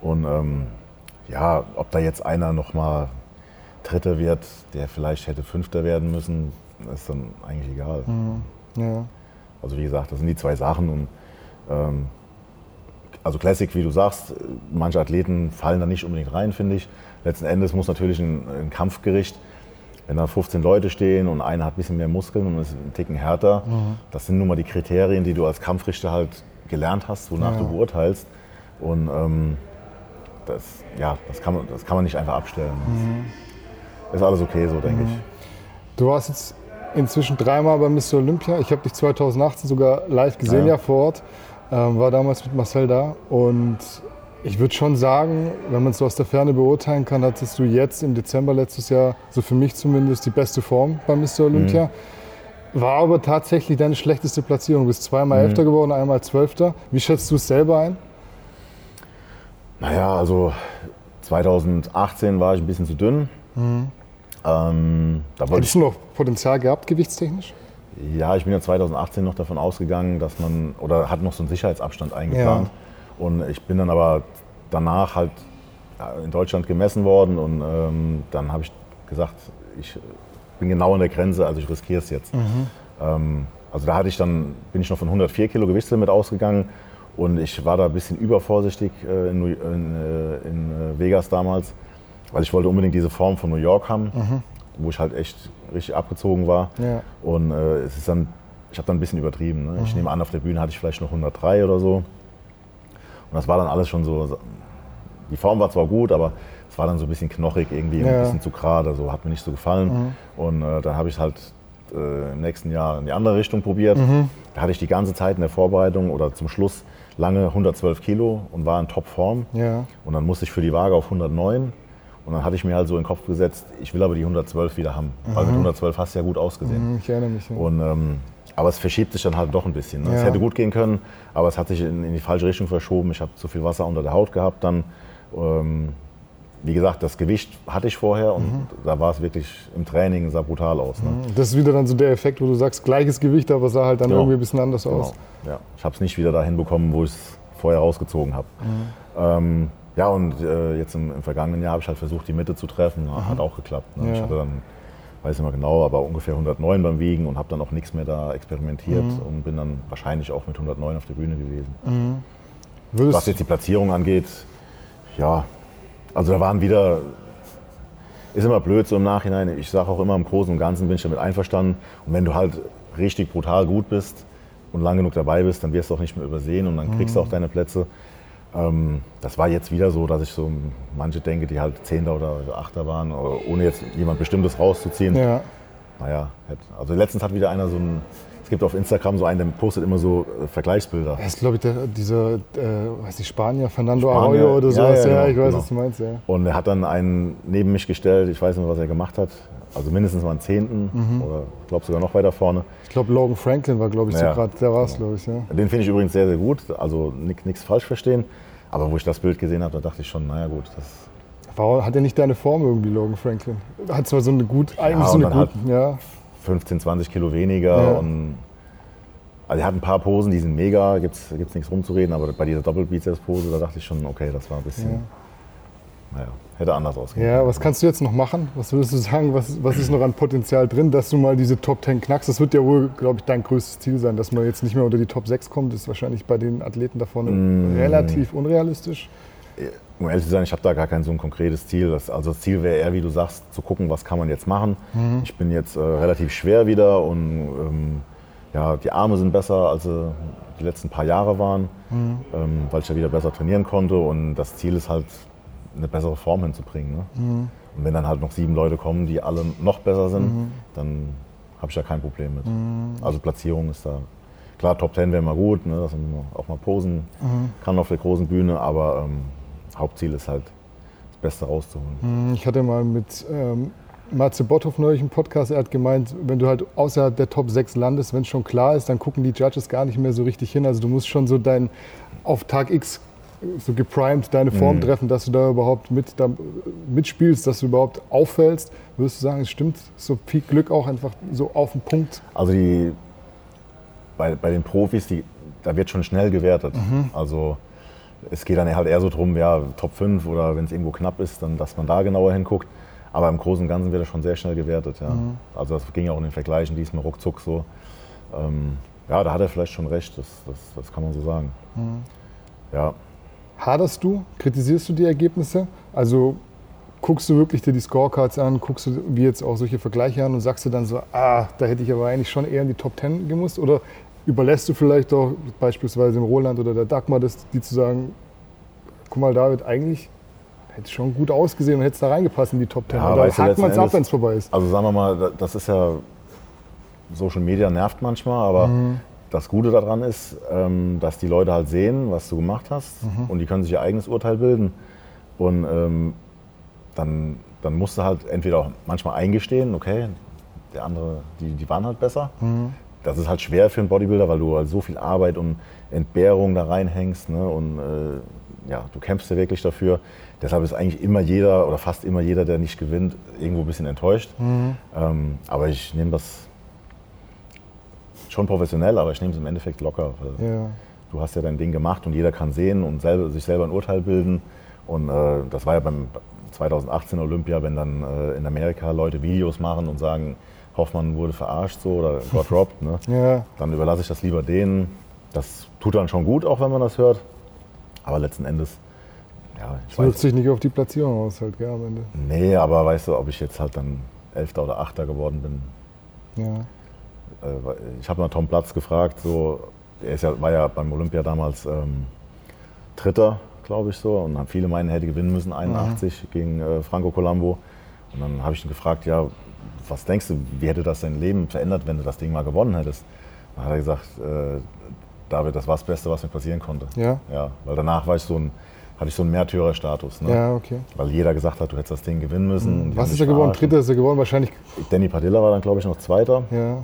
Und ähm, ja, ob da jetzt einer nochmal Dritter wird, der vielleicht hätte Fünfter werden müssen, ist dann eigentlich egal. Mhm. Ja. Also wie gesagt, das sind die zwei Sachen. Und, ähm, also Classic, wie du sagst, manche Athleten fallen da nicht unbedingt rein, finde ich. Letzten Endes muss natürlich ein, ein, Kampfgericht, wenn da 15 Leute stehen und einer hat ein bisschen mehr Muskeln und ist ein Ticken härter, mhm. das sind nun mal die Kriterien, die du als Kampfrichter halt gelernt hast, wonach ja. du beurteilst. Und ähm, das, ja, das, kann man, das kann man nicht einfach abstellen. Mhm. Ist alles okay so, denke mhm. ich. Du warst jetzt inzwischen dreimal bei Mr. Olympia. Ich habe dich 2018 sogar live gesehen, ja, ja vor Ort. Ähm, war damals mit Marcel da. Und ich würde schon sagen, wenn man es so aus der Ferne beurteilen kann, hattest du jetzt im Dezember letztes Jahr, so für mich zumindest, die beste Form bei Mr. Olympia. Mhm. War aber tatsächlich deine schlechteste Platzierung. Du bist zweimal mhm. Elfter geworden, einmal Zwölfter. Wie schätzt du es selber ein? Naja, also 2018 war ich ein bisschen zu dünn. Mhm. Ähm, Hättest du noch Potenzial gehabt, gewichtstechnisch? Ja, ich bin ja 2018 noch davon ausgegangen, dass man, oder hat noch so einen Sicherheitsabstand eingeplant. Ja. Und ich bin dann aber danach halt in Deutschland gemessen worden und ähm, dann habe ich gesagt, ich bin genau an der Grenze, also ich riskiere es jetzt. Mhm. Ähm, also da hatte ich dann, bin ich noch von 104 Kilo Gewichtslimit ausgegangen und ich war da ein bisschen übervorsichtig äh, in, in, äh, in, äh, Vegas damals, weil ich wollte unbedingt diese Form von New York haben, mhm. Wo ich halt echt richtig abgezogen war. Ja. Und äh, es ist dann, ich habe dann ein bisschen übertrieben. Ne? Mhm. Ich nehme an, auf der Bühne hatte ich vielleicht noch 103 oder so. Und das war dann alles schon so, die Form war zwar gut, aber es war dann so ein bisschen knochig irgendwie, ja. ein bisschen zu gerade, so hat mir nicht so gefallen. Mhm. Und äh, dann habe ich halt äh, im nächsten Jahr in die andere Richtung probiert. Mhm. Da hatte ich die ganze Zeit in der Vorbereitung oder zum Schluss lange 112 Kilo und war in Topform. Ja. Und dann musste ich für die Waage auf 109. Und dann hatte ich mir halt so in den Kopf gesetzt, ich will aber die 112 wieder haben. Mhm. Weil mit 112 hast du ja gut ausgesehen. Mhm, ich erinnere mich. Ja. Und, ähm, aber es verschiebt sich dann halt doch ein bisschen. Ne? Ja. Es hätte gut gehen können, aber es hat sich in, in die falsche Richtung verschoben. Ich habe zu viel Wasser unter der Haut gehabt dann. Ähm, wie gesagt, das Gewicht hatte ich vorher und mhm. da war es wirklich im Training, sah brutal aus. Ne? Mhm. Das ist wieder dann so der Effekt, wo du sagst, gleiches Gewicht, aber sah halt dann genau. irgendwie ein bisschen anders genau. aus. Ja. Ich habe es nicht wieder dahin bekommen, wo ich es vorher rausgezogen habe. Mhm. Ähm, ja, und äh, jetzt im, im, vergangenen Jahr habe ich halt versucht, die Mitte zu treffen. Mhm. Hat auch geklappt. Ne? Ja. Ich hatte dann, weiß nicht mehr genau, aber ungefähr 109 beim Wiegen und habe dann auch nichts mehr da experimentiert mhm. und bin dann wahrscheinlich auch mit 109 auf der Bühne gewesen. Mhm. Was jetzt die Platzierung angeht, ja, also da waren wieder, ist immer blöd so im Nachhinein. Ich sage auch immer, im Großen und Ganzen bin ich damit einverstanden. Und wenn du halt richtig brutal gut bist und lang genug dabei bist, dann wirst du auch nicht mehr übersehen und dann kriegst du auch mhm. deine Plätze. Ähm, das war jetzt wieder so, dass ich so manche denke, die halt Zehnter oder Achter waren, ohne jetzt jemand Bestimmtes rauszuziehen. Ja. Naja, also letztens hat wieder einer so ein es gibt auf Instagram so einen, der postet immer so äh, Vergleichsbilder. Das ist, glaube ich, der, dieser, äh, weiß ich, Spanier, Fernando Spanier, Arroyo oder sowas. Ja, ja, ja, genau, ich weiß, genau. was du meinst, ja. Und er hat dann einen neben mich gestellt, ich weiß nicht, was er gemacht hat. Also mindestens mal einen Zehnten mhm. oder ich glaube sogar noch weiter vorne. Ich glaube, Logan Franklin war, glaube ich, ja, so gerade, der war es, glaube ich. Ja. Den finde ich übrigens sehr, sehr gut. Also nichts falsch verstehen. Aber wo ich das Bild gesehen habe, da dachte ich schon, naja gut, das Warum hat er nicht deine Form irgendwie, Logan Franklin? Hat zwar so eine gut, eigentlich ja, so eine gute, ja. 15, 20 Kilo weniger. Ja. Und, also er hat ein paar Posen, die sind mega, gibt es nichts rumzureden, aber bei dieser Doppelbizeps-Pose, da dachte ich schon, okay, das war ein bisschen, ja. naja, hätte anders ausgehen Ja, was kannst du jetzt noch machen? Was würdest du sagen, was, was ist noch an Potenzial drin, dass du mal diese Top 10 knackst? Das wird ja wohl, glaube ich, dein größtes Ziel sein, dass man jetzt nicht mehr unter die Top 6 kommt, das ist wahrscheinlich bei den Athleten da vorne mm. relativ unrealistisch. Um ehrlich zu sein, ich habe da gar kein so ein konkretes Ziel. Das, also das Ziel wäre eher, wie du sagst, zu gucken, was kann man jetzt machen. Mhm. Ich bin jetzt äh, relativ schwer wieder und ähm, ja, die Arme sind besser, als sie die letzten paar Jahre waren, mhm. ähm, weil ich ja wieder besser trainieren konnte. Und das Ziel ist halt, eine bessere Form hinzubringen. Ne? Mhm. Und wenn dann halt noch sieben Leute kommen, die alle noch besser sind, mhm. dann habe ich da kein Problem mit. Mhm. Also Platzierung ist da. Klar, Top Ten wäre mal gut, ne, dass man auch mal posen mhm. kann auf der großen Bühne, aber ähm, Hauptziel ist halt, das Beste rauszuholen. Mhm, ich hatte mal mit ähm, Matze Botthoff neulich einen Podcast, er hat gemeint, wenn du halt außerhalb der Top 6 landest, wenn es schon klar ist, dann gucken die Judges gar nicht mehr so richtig hin. Also du musst schon so dein auf Tag X so geprimed deine Form mhm. treffen, dass du da überhaupt mit, da, mitspielst, dass du überhaupt auffällst. Würdest du sagen, es stimmt so viel Glück auch einfach so auf den Punkt? Also die, bei, bei den Profis, die, da wird schon schnell gewertet. Mhm. Also es geht dann halt eher so drum, ja, Top 5 oder wenn es irgendwo knapp ist, dann dass man da genauer hinguckt. Aber im Großen und Ganzen wird er schon sehr schnell gewertet. Ja. Mhm. Also das ging ja auch in den Vergleichen diesmal ruckzuck so. Ähm, ja, da hat er vielleicht schon recht, das, das, das kann man so sagen. Mhm. Ja. Haderst du? Kritisierst du die Ergebnisse? Also guckst du wirklich dir die Scorecards an, guckst du wie jetzt auch solche Vergleiche an und sagst du dann so, ah, da hätte ich aber eigentlich schon eher in die Top Ten gemusst? Oder überlässt du vielleicht auch beispielsweise im Roland oder der Dagmar, das, die zu sagen, guck mal David, eigentlich hätte schon gut ausgesehen und hätte es da reingepasst in die Top Ten. Ja, du, hakt man es ab, wenn es vorbei ist? Also sagen wir mal, das ist ja, Social Media nervt manchmal, aber Mhm. das Gute daran ist, ähm, dass die Leute halt sehen, was du gemacht hast Mhm. und die können sich ihr eigenes Urteil bilden. Und ähm, dann, dann musst du halt entweder auch manchmal eingestehen, okay, der andere, die, die waren halt besser. Mhm. Das ist halt schwer für einen Bodybuilder, weil du halt so viel Arbeit und Entbehrung da reinhängst. Ne? Und äh, ja, du kämpfst ja wirklich dafür. Deshalb ist eigentlich immer jeder oder fast immer jeder, der nicht gewinnt, irgendwo ein bisschen enttäuscht. Ähm, aber ich nehme das schon professionell, aber ich nehme es im Endeffekt locker. Ja. Du hast ja dein Ding gemacht und jeder kann sehen und selber, sich selber ein Urteil bilden. Und äh, das war ja beim 2018 Olympia, wenn dann äh, in Amerika Leute Videos machen und sagen, Hoffmann wurde verarscht so oder got robbed, ne? Ja. dann überlasse ich das lieber denen. Das tut dann schon gut, auch wenn man das hört. Aber letzten Endes, ja, ich Es wirkt weiß, sich nicht auf die Platzierung aus, halt, gell, am Ende. nee, aber weißt du, ob ich jetzt halt dann Elfter oder Achter geworden bin, Ja. äh, ich habe mal Tom Platz gefragt, so, er ist ja, war ja beim Olympia damals ähm, Dritter, glaube ich so, und viele meinen, er hätte gewinnen müssen, 81 gegen äh, Franco Colombo. Und dann habe ich ihn gefragt, ja, was denkst du, wie hätte das dein Leben verändert, wenn du das Ding mal gewonnen hättest? Dann hat er gesagt, äh, David, das war das Beste, was mir passieren konnte. Ja? Ja, weil danach war ich so ein, hatte ich so einen Märtyrerstatus. Ne? Ja, okay. Weil jeder gesagt hat, du hättest das Ding gewinnen müssen. die Was ist er geworden? Dritter ist er geworden? Wahrscheinlich. Danny Padilla war dann, glaube ich, noch Zweiter. Ja.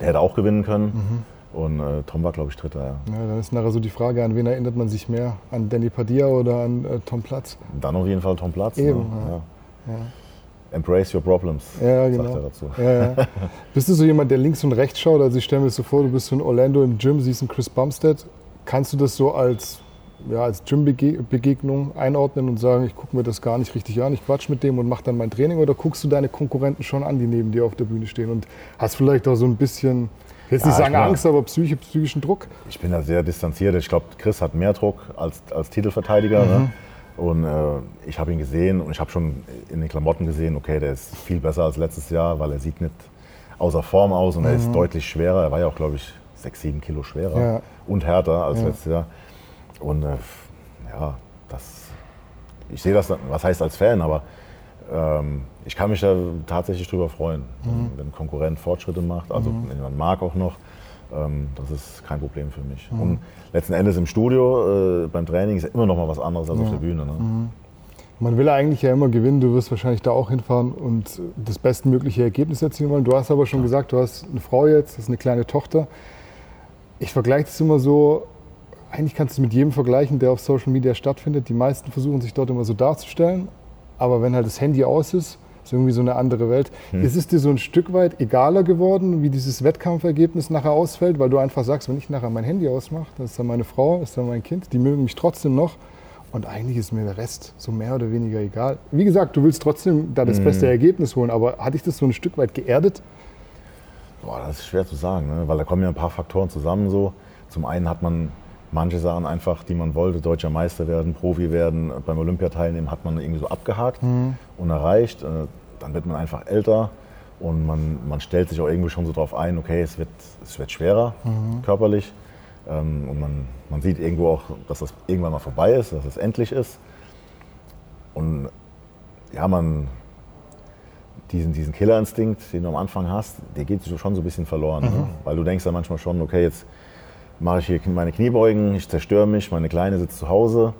Der hätte auch gewinnen können. Und äh, Tom war, glaube ich, Dritter. Ja. ja. Dann ist nachher so die Frage, an wen erinnert man sich mehr? An Danny Padilla oder an äh, Tom Platz? Dann auf jeden Fall Tom Platz. Eben, ne? ja. ja. Embrace your problems, Ja, sagt genau. er dazu. Ja, ja. Bist du so jemand, der links und rechts schaut? Also ich stelle mir so vor, du bist in Orlando im Gym, siehst einen Chris Bumstead. Kannst du das so als, ja, als Gym-Begegnung einordnen und sagen, ich gucke mir das gar nicht richtig an, ich quatsch mit dem und mache dann mein Training? Oder guckst du deine Konkurrenten schon an, die neben dir auf der Bühne stehen und hast vielleicht auch so ein bisschen, ich will jetzt Ja, nicht sagen ich bin- Angst, aber psychi- psychischen Druck? Ich bin da sehr distanziert. Ich glaube, Chris hat mehr Druck als, als Titelverteidiger. Ne? Und äh, ich habe ihn gesehen und ich habe schon in den Klamotten gesehen, okay, der ist viel besser als letztes Jahr, weil er sieht nicht außer Form aus und er ist deutlich schwerer. Er war ja auch, glaube ich, sechs, sieben Kilo schwerer Ja. und härter als Ja. letztes Jahr. Und äh, ja, das, ich sehe das, was heißt als Fan, aber ähm, ich kann mich da tatsächlich drüber freuen, wenn- wenn ein Konkurrent Fortschritte macht. Also wenn jemand mag auch noch, das ist kein Problem für mich. Und letzten Endes im Studio, äh, beim Training ist ja immer noch mal was anderes als auf der Bühne. Ne? Man will eigentlich ja immer gewinnen, du wirst wahrscheinlich da auch hinfahren und das bestmögliche Ergebnis erzielen wollen. Du hast aber schon gesagt, du hast eine Frau jetzt, das ist eine kleine Tochter. Ich vergleiche das immer so, eigentlich kannst du es mit jedem vergleichen, der auf Social Media stattfindet. Die meisten versuchen sich dort immer so darzustellen, aber wenn halt das Handy aus ist, ist irgendwie so eine andere Welt. Ist es dir so ein Stück weit egaler geworden, wie dieses Wettkampfergebnis nachher ausfällt, weil du einfach sagst, wenn ich nachher mein Handy ausmache, das ist dann meine Frau, das ist dann mein Kind, die mögen mich trotzdem noch. Und eigentlich ist mir der Rest so mehr oder weniger egal. Wie gesagt, du willst trotzdem da das beste Ergebnis holen, aber hat dich das so ein Stück weit geerdet? Boah, das ist schwer zu sagen, ne? weil da kommen ja ein paar Faktoren zusammen. So. Zum einen hat man manche Sachen einfach, die man wollte, deutscher Meister werden, Profi werden, beim Olympia teilnehmen, hat man irgendwie so abgehakt und erreicht. Äh, Dann wird man einfach älter und man, man stellt sich auch irgendwie schon so darauf ein, okay, es wird, es wird schwerer körperlich. Ähm, Und man, man sieht irgendwo auch, dass das irgendwann mal vorbei ist, dass es endlich ist. Und ja, man, diesen, diesen Killerinstinkt, den du am Anfang hast, der geht schon so ein bisschen verloren. Ne? Weil du denkst dann manchmal schon, okay, jetzt mache ich hier meine Kniebeugen, ich zerstöre mich, meine Kleine sitzt zu Hause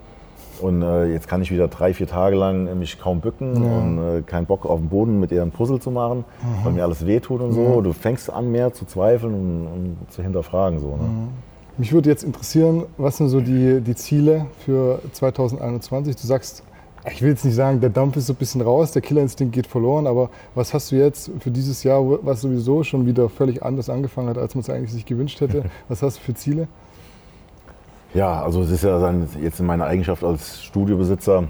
und äh, jetzt kann ich wieder drei, vier Tage lang mich kaum bücken und äh, keinen Bock auf den Boden mit ihr ein Puzzle zu machen, weil mir alles wehtut und so. Du fängst an mehr zu zweifeln und, und zu hinterfragen. So, ne? Mich würde jetzt interessieren, was sind so die, die Ziele für 2021? Du sagst, ich will jetzt nicht sagen, der Dampf ist so ein bisschen raus, der Killerinstinkt geht verloren, aber was hast du jetzt für dieses Jahr, was sowieso schon wieder völlig anders angefangen hat, als man es eigentlich sich gewünscht hätte? Was hast du für Ziele? Ja, also es ist ja dann jetzt in meiner Eigenschaft als Studiobesitzer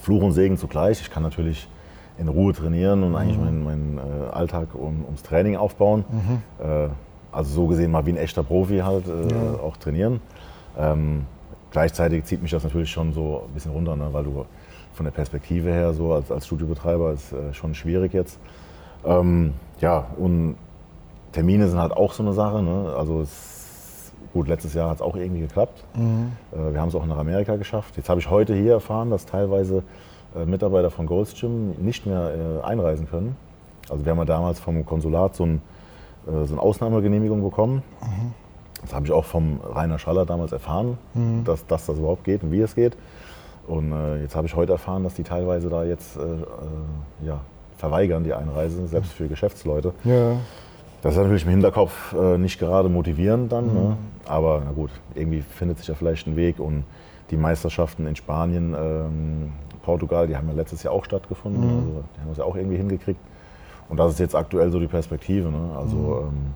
Fluch und Segen zugleich. Ich kann natürlich in Ruhe trainieren und eigentlich meinen, meinen äh, Alltag um, ums Training aufbauen. Äh, also so gesehen mal wie ein echter Profi halt äh, ja. auch trainieren. Gleichzeitig zieht mich das natürlich schon so ein bisschen runter, ne? weil du von der Perspektive her so als, als Studiobetreiber ist äh, schon schwierig jetzt. Ähm, ja, und Termine sind halt auch so eine Sache. Ne? Also es, gut, letztes Jahr hat es auch irgendwie geklappt. Mhm. Äh, wir haben es auch nach Amerika geschafft. Jetzt habe ich heute hier erfahren, dass teilweise äh, Mitarbeiter von Gold's Gym nicht mehr äh, einreisen können. Also wir haben ja damals vom Konsulat so, ein, äh, so eine Ausnahmegenehmigung bekommen. Mhm. Das habe ich auch vom Rainer Schaller damals erfahren, mhm. dass, dass, das überhaupt geht und wie es geht. Und äh, jetzt habe ich heute erfahren, dass die teilweise da jetzt äh, äh, ja, verweigern, die Einreise, selbst für Geschäftsleute. Ja. Das ist natürlich im Hinterkopf äh, nicht gerade motivierend dann. Ne? Mhm. Ne? Aber na gut, irgendwie findet sich ja vielleicht ein Weg. Und die Meisterschaften in Spanien, ähm, Portugal, die haben ja letztes Jahr auch stattgefunden. Mhm. Also, die haben es ja auch irgendwie hingekriegt. Und das ist jetzt aktuell so die Perspektive. Ne? Also mhm. ähm,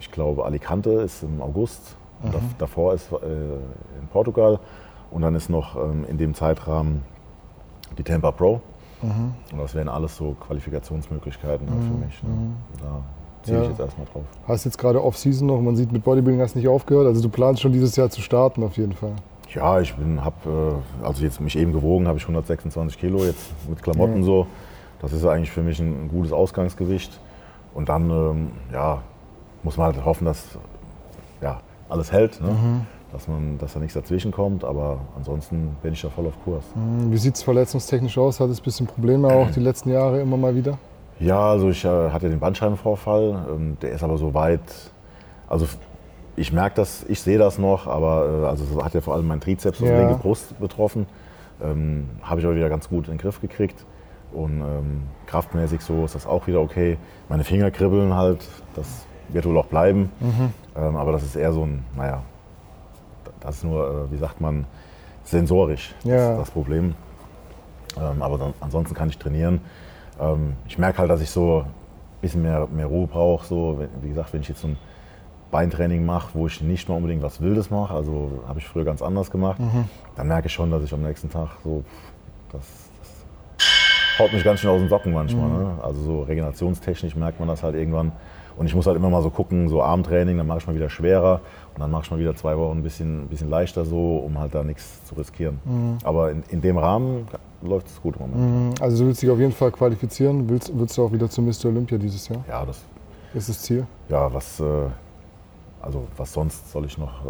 ich glaube, Alicante ist im August. Mhm. davor ist äh, in Portugal. Und dann ist noch ähm, in dem Zeitrahmen die Tampa Pro. Mhm. Und das wären alles so Qualifikationsmöglichkeiten mhm. für mich. Ne? Mhm. Da ziehe ja. ich jetzt erstmal drauf. Hast jetzt gerade Off-Season noch, man sieht, mit Bodybuilding hast du nicht aufgehört. Also du planst schon dieses Jahr zu starten auf jeden Fall. Ja, ich habe, äh, also jetzt mich eben gewogen, habe ich 126 Kilo jetzt mit Klamotten ja. so. Das ist eigentlich für mich ein, gutes Ausgangsgewicht. Und dann, ähm, ja, muss man halt hoffen, dass ja, alles hält. Ne? Mhm. Dass, man, dass da nichts dazwischen kommt, aber ansonsten bin ich da voll auf Kurs. Mhm. Wie sieht es verletzungstechnisch aus? Hat es ein bisschen Probleme auch die letzten Jahre immer mal wieder? Ja, also ich äh, hatte den Bandscheibenvorfall. Ähm, der ist aber so weit, also ich merke das, ich sehe das noch, aber äh, also hat ja vor allem mein Trizeps und ja. linke Brust betroffen. Ähm, Habe ich aber wieder ganz gut in den Griff gekriegt. Und ähm, kraftmäßig so ist das auch wieder okay. Meine Finger kribbeln halt, das wird wohl auch bleiben. Mhm. Ähm, aber das ist eher so ein, naja, das ist nur, äh, wie sagt man, sensorisch ja. das, das Problem. Ähm, aber dann, ansonsten kann ich trainieren. Ähm, ich merke halt, dass ich so ein bisschen mehr, mehr Ruhe brauche. So, wie gesagt, wenn ich jetzt so ein Beintraining mache, wo ich nicht mal unbedingt was Wildes mache, also habe ich früher ganz anders gemacht, mhm. dann merke ich schon, dass ich am nächsten Tag so, das, das haut mich ganz schön aus den Socken manchmal. Mhm. Ne? Also so regenerationstechnisch merkt man das halt irgendwann. Und ich muss halt immer mal so gucken, so Armtraining, dann mache ich mal wieder schwerer und dann mache ich mal wieder zwei Wochen ein bisschen, ein bisschen leichter so, um halt da nichts zu riskieren. Mhm. Aber in, in dem Rahmen läuft es gut im Moment. Mhm. Also du willst dich auf jeden Fall qualifizieren. Willst, willst du auch wieder zu Mr. Olympia dieses Jahr? Ja, das ist das Ziel. Ja, was, äh, also was sonst soll ich noch... Äh,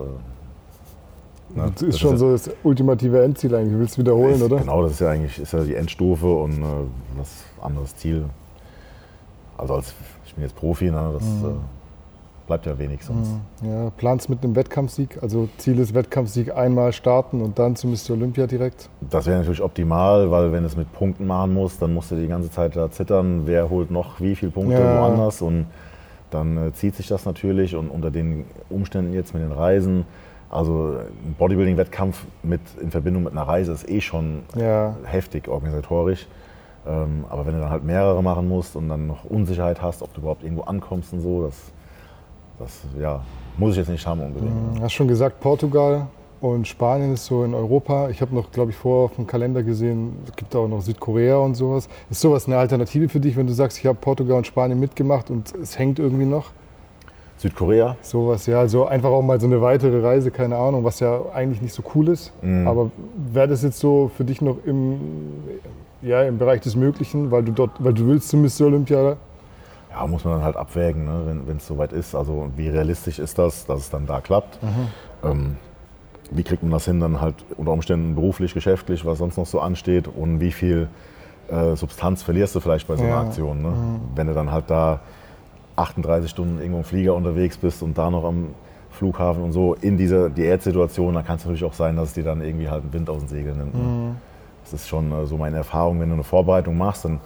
Ne? Das ist das schon ist so das ultimative Endziel eigentlich. Du willst es wiederholen, ist, oder? Genau, das ist ja eigentlich ist ja die Endstufe und äh, was anderes Ziel. Also als bin jetzt Profi, ne, das mhm. äh, bleibt ja wenig sonst. Mhm. Ja, planst mit einem Wettkampfsieg, also Ziel ist Wettkampfsieg einmal starten und dann zu Mr. Olympia direkt? Das wäre natürlich optimal, weil wenn du es mit Punkten machen musst, dann musst du die ganze Zeit da zittern, wer holt noch wie viele Punkte ja. woanders und dann äh, zieht sich das natürlich und unter den Umständen jetzt mit den Reisen, also ein Bodybuilding-Wettkampf in Verbindung mit einer Reise ist eh schon ja. heftig organisatorisch. Ähm, aber wenn du dann halt mehrere machen musst und dann noch Unsicherheit hast, ob du überhaupt irgendwo ankommst und so, das, das ja, muss ich jetzt nicht haben unbedingt. Du mhm. hast schon gesagt, Portugal und Spanien ist so in Europa. Ich habe noch, glaube ich, vorher auf dem Kalender gesehen, es gibt auch noch Südkorea und sowas. Ist sowas eine Alternative für dich, wenn du sagst, ich habe Portugal und Spanien mitgemacht und es hängt irgendwie noch? Südkorea? Sowas, ja. Also einfach auch mal so eine weitere Reise, keine Ahnung, was ja eigentlich nicht so cool ist. Mhm. Aber wäre das jetzt so für dich noch im, ja, im Bereich des Möglichen, weil du dort, weil du willst zum Mr. Olympia? Ja, muss man dann halt abwägen, ne, wenn es soweit ist. Also wie realistisch ist das, dass es dann da klappt? Mhm. Ähm, wie kriegt man das hin, dann halt unter Umständen beruflich, geschäftlich, was sonst noch so ansteht und wie viel äh, Substanz verlierst du vielleicht bei so einer ja. Aktion. Ne? Mhm. Wenn du dann halt da 38 Stunden irgendwo im Flieger unterwegs bist und da noch am Flughafen und so in dieser Diätsituation, dann kann es natürlich auch sein, dass es dir dann irgendwie halt einen Wind aus den Segeln nimmt. Ne? Mhm. Das ist schon äh, so meine Erfahrung, wenn du eine Vorbereitung machst und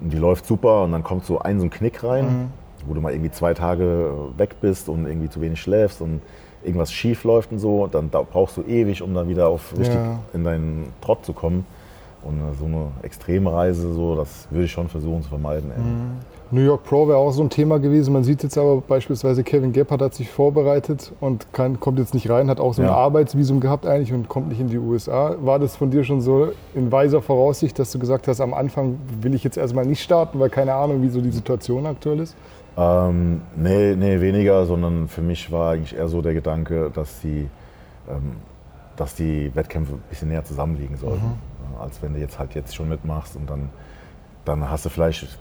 die läuft super und dann kommt so ein so ein Knick rein, mhm. wo du mal irgendwie zwei Tage weg bist und irgendwie zu wenig schläfst und irgendwas schief läuft und so, dann brauchst du ewig, um dann wieder auf richtig ja. in deinen Trott zu kommen. Und äh, so eine Extremreise, so, das würde ich schon versuchen zu vermeiden. Mhm. New York Pro wäre auch so ein Thema gewesen. Man sieht jetzt aber beispielsweise, Kevin Gebhardt hat sich vorbereitet und kann, kommt jetzt nicht rein, hat auch so ein ja. Arbeitsvisum gehabt eigentlich und kommt nicht in die USA. War das von dir schon so in weiser Voraussicht, dass du gesagt hast, am Anfang will ich jetzt erstmal nicht starten, weil keine Ahnung, wie so die Situation aktuell ist? Ähm, nee, nee, weniger, sondern für mich war eigentlich eher so der Gedanke, dass die, ähm, dass die Wettkämpfe ein bisschen näher zusammenliegen sollten. Mhm. Als wenn du jetzt halt jetzt schon mitmachst und dann, dann hast du vielleicht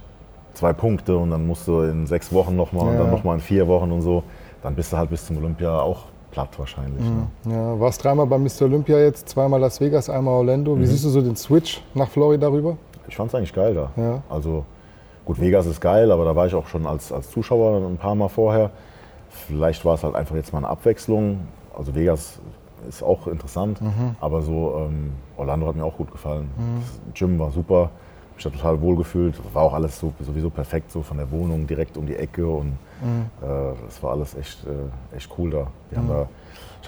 zwei Punkte und dann musst du in sechs Wochen nochmal ja. und dann nochmal in vier Wochen und so. Dann bist du halt bis zum Olympia auch platt wahrscheinlich. Mhm. Ne? Ja, warst dreimal bei Mr. Olympia jetzt, zweimal Las Vegas, einmal Orlando. Wie mhm. siehst du so den Switch nach Florida rüber? Ich fand es eigentlich geil da. Ja. Also gut, Vegas ist geil, aber da war ich auch schon als, als Zuschauer ein paar Mal vorher. Vielleicht war es halt einfach jetzt mal eine Abwechslung. Also Vegas ist auch interessant, mhm. aber so ähm, Orlando hat mir auch gut gefallen. Mhm. Das Gym war super, ich habe total wohl gefühlt. War auch alles so, sowieso perfekt, so von der Wohnung direkt um die Ecke und mhm. äh, das war alles echt, äh, echt cool da. Wir haben mhm. da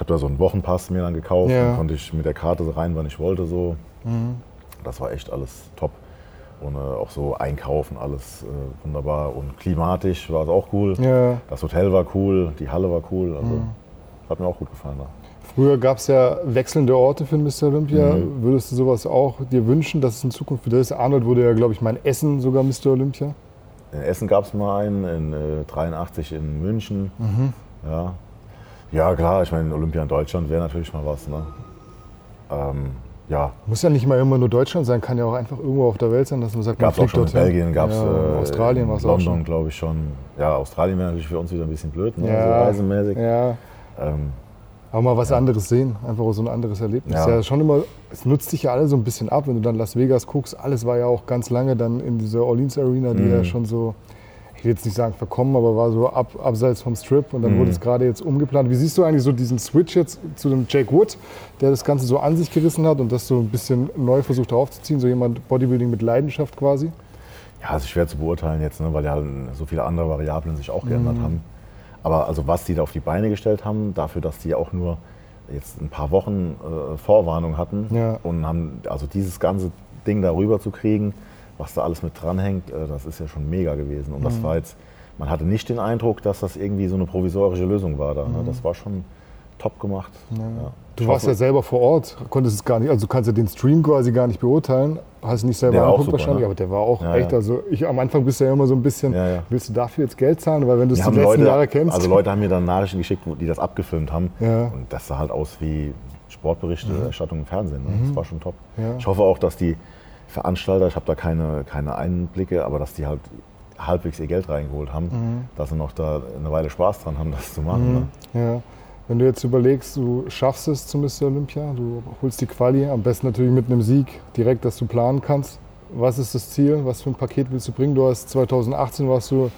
ich habe da so einen Wochenpass mir dann gekauft, ja. dann konnte ich mit der Karte rein, wann ich wollte so. Mhm. Das war echt alles top. Und äh, auch so einkaufen, alles äh, wunderbar. Und klimatisch war es auch cool. Ja. Das Hotel war cool, die Halle war cool. Also mhm. hat mir auch gut gefallen da. Früher gab es ja wechselnde Orte für Mr. Olympia. Mhm. Würdest du sowas auch dir wünschen, dass es in Zukunft wieder ist? Arnold wurde ja, glaube ich, mein Essen sogar Mr. Olympia. In Essen gab es mal einen, in äh, 83 in München. Mhm. Ja. ja, klar, ich meine, Olympia in Deutschland wäre natürlich mal was. Ne? Ähm, ja. Muss ja nicht mal immer nur Deutschland sein, kann ja auch einfach irgendwo auf der Welt sein, dass man sagt, gab's man fliegt auch schon in Belgien, gab es ja, äh, Australien, was London, glaube ich schon. Ja, Australien wäre natürlich für uns wieder ein bisschen blöd, ne? ja, so reisemäßig. Ja. Ähm, aber mal was ja. anderes sehen, einfach so ein anderes Erlebnis. Ja. ja. schon immer, es nutzt sich ja alle so ein bisschen ab, wenn du dann Las Vegas guckst. Alles war ja auch ganz lange dann in dieser Orleans Arena, die mhm. ja schon so ich will jetzt nicht sagen verkommen, aber war so ab, abseits vom Strip und dann mhm. wurde es gerade jetzt umgeplant. Wie siehst du eigentlich so diesen Switch jetzt zu dem Jake Wood, der das Ganze so an sich gerissen hat und das so ein bisschen neu versucht aufzuziehen, so jemand Bodybuilding mit Leidenschaft quasi? Ja, es ist schwer zu beurteilen jetzt, ne, weil ja so viele andere Variablen sich auch geändert mhm. haben. Aber also was die da auf die Beine gestellt haben, dafür, dass die auch nur jetzt ein paar Wochen äh, Vorwarnung hatten ja. und haben also dieses ganze Ding darüber zu kriegen, was da alles mit dranhängt, äh, das ist ja schon mega gewesen. Und das mhm. war jetzt, man hatte nicht den Eindruck, dass das irgendwie so eine provisorische Lösung war da. Ne? Mhm. Das war schon top gemacht. Ja. Ja. Du warst ja selber vor Ort, konntest es gar nicht, also du kannst ja den Stream quasi gar nicht beurteilen, hast nicht selber angeguckt wahrscheinlich, ne? aber der war auch ja, echt, also ich am Anfang bist du ja immer so ein bisschen, willst du dafür jetzt Geld zahlen, weil wenn du es die letzten Leute, Jahre kennst. Also Leute haben mir dann Nachrichten geschickt, die das abgefilmt haben und das sah halt aus wie Sportberichterstattung mhm. im Fernsehen, ne? das mhm. war schon top. Ich hoffe auch, dass die Veranstalter, ich habe da keine, keine Einblicke, aber dass die halt halbwegs ihr Geld reingeholt haben, mhm. dass sie noch da eine Weile Spaß dran haben, das zu machen. Mhm. Ne? Wenn du jetzt überlegst, du schaffst es zum Mr. Olympia, du holst die Quali, am besten natürlich mit einem Sieg direkt, dass du planen kannst. Was ist das Ziel? Was für ein Paket willst du bringen? Du hast 2018 warst du,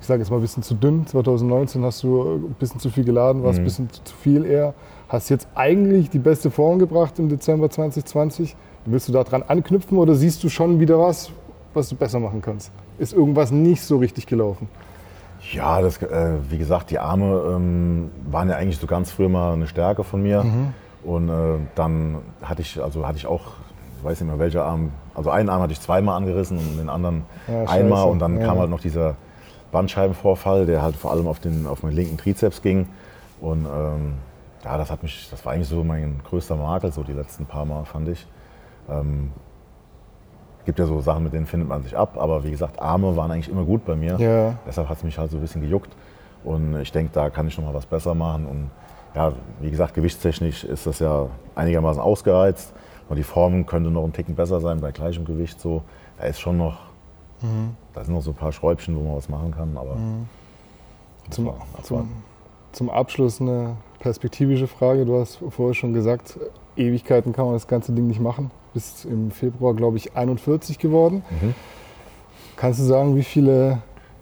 ich sage jetzt mal ein bisschen zu dünn, 2019 hast du ein bisschen zu viel geladen, warst mhm. ein bisschen zu viel eher. Hast jetzt eigentlich die beste Form gebracht im Dezember 2020 Willst du daran anknüpfen oder siehst du schon wieder was, was du besser machen kannst? Ist irgendwas nicht so richtig gelaufen? Ja, das, äh, wie gesagt, die Arme ähm, waren ja eigentlich so ganz früh mal eine Stärke von mir. Mhm. Und äh, dann hatte ich, also hatte ich auch, ich weiß nicht mehr welcher Arm, also einen Arm hatte ich zweimal angerissen und den anderen ja, einmal. Und dann ja. kam halt noch dieser Bandscheibenvorfall, der halt vor allem auf, den, auf meinen linken Trizeps ging. Und ähm, ja, das hat mich, das war eigentlich so mein größter Makel, so die letzten paar Mal, fand ich. Ähm, gibt ja so Sachen, mit denen findet man sich ab, aber wie gesagt, Arme waren eigentlich immer gut bei mir. Ja. Deshalb hat es mich halt so ein bisschen gejuckt. Und ich denke, da kann ich noch mal was besser machen. Und ja, wie gesagt, gewichtstechnisch ist das ja einigermaßen ausgereizt. Und die Form könnte noch ein Ticken besser sein bei gleichem Gewicht. So. Da ist schon noch, mhm. da sind noch so ein paar Schräubchen, wo man was machen kann. Aber mhm. zum, zum, zum Abschluss eine perspektivische Frage. Du hast vorher schon gesagt, Ewigkeiten kann man das ganze Ding nicht machen bist im Februar, glaube ich, 41 geworden. Mhm. Kannst du sagen, wie viele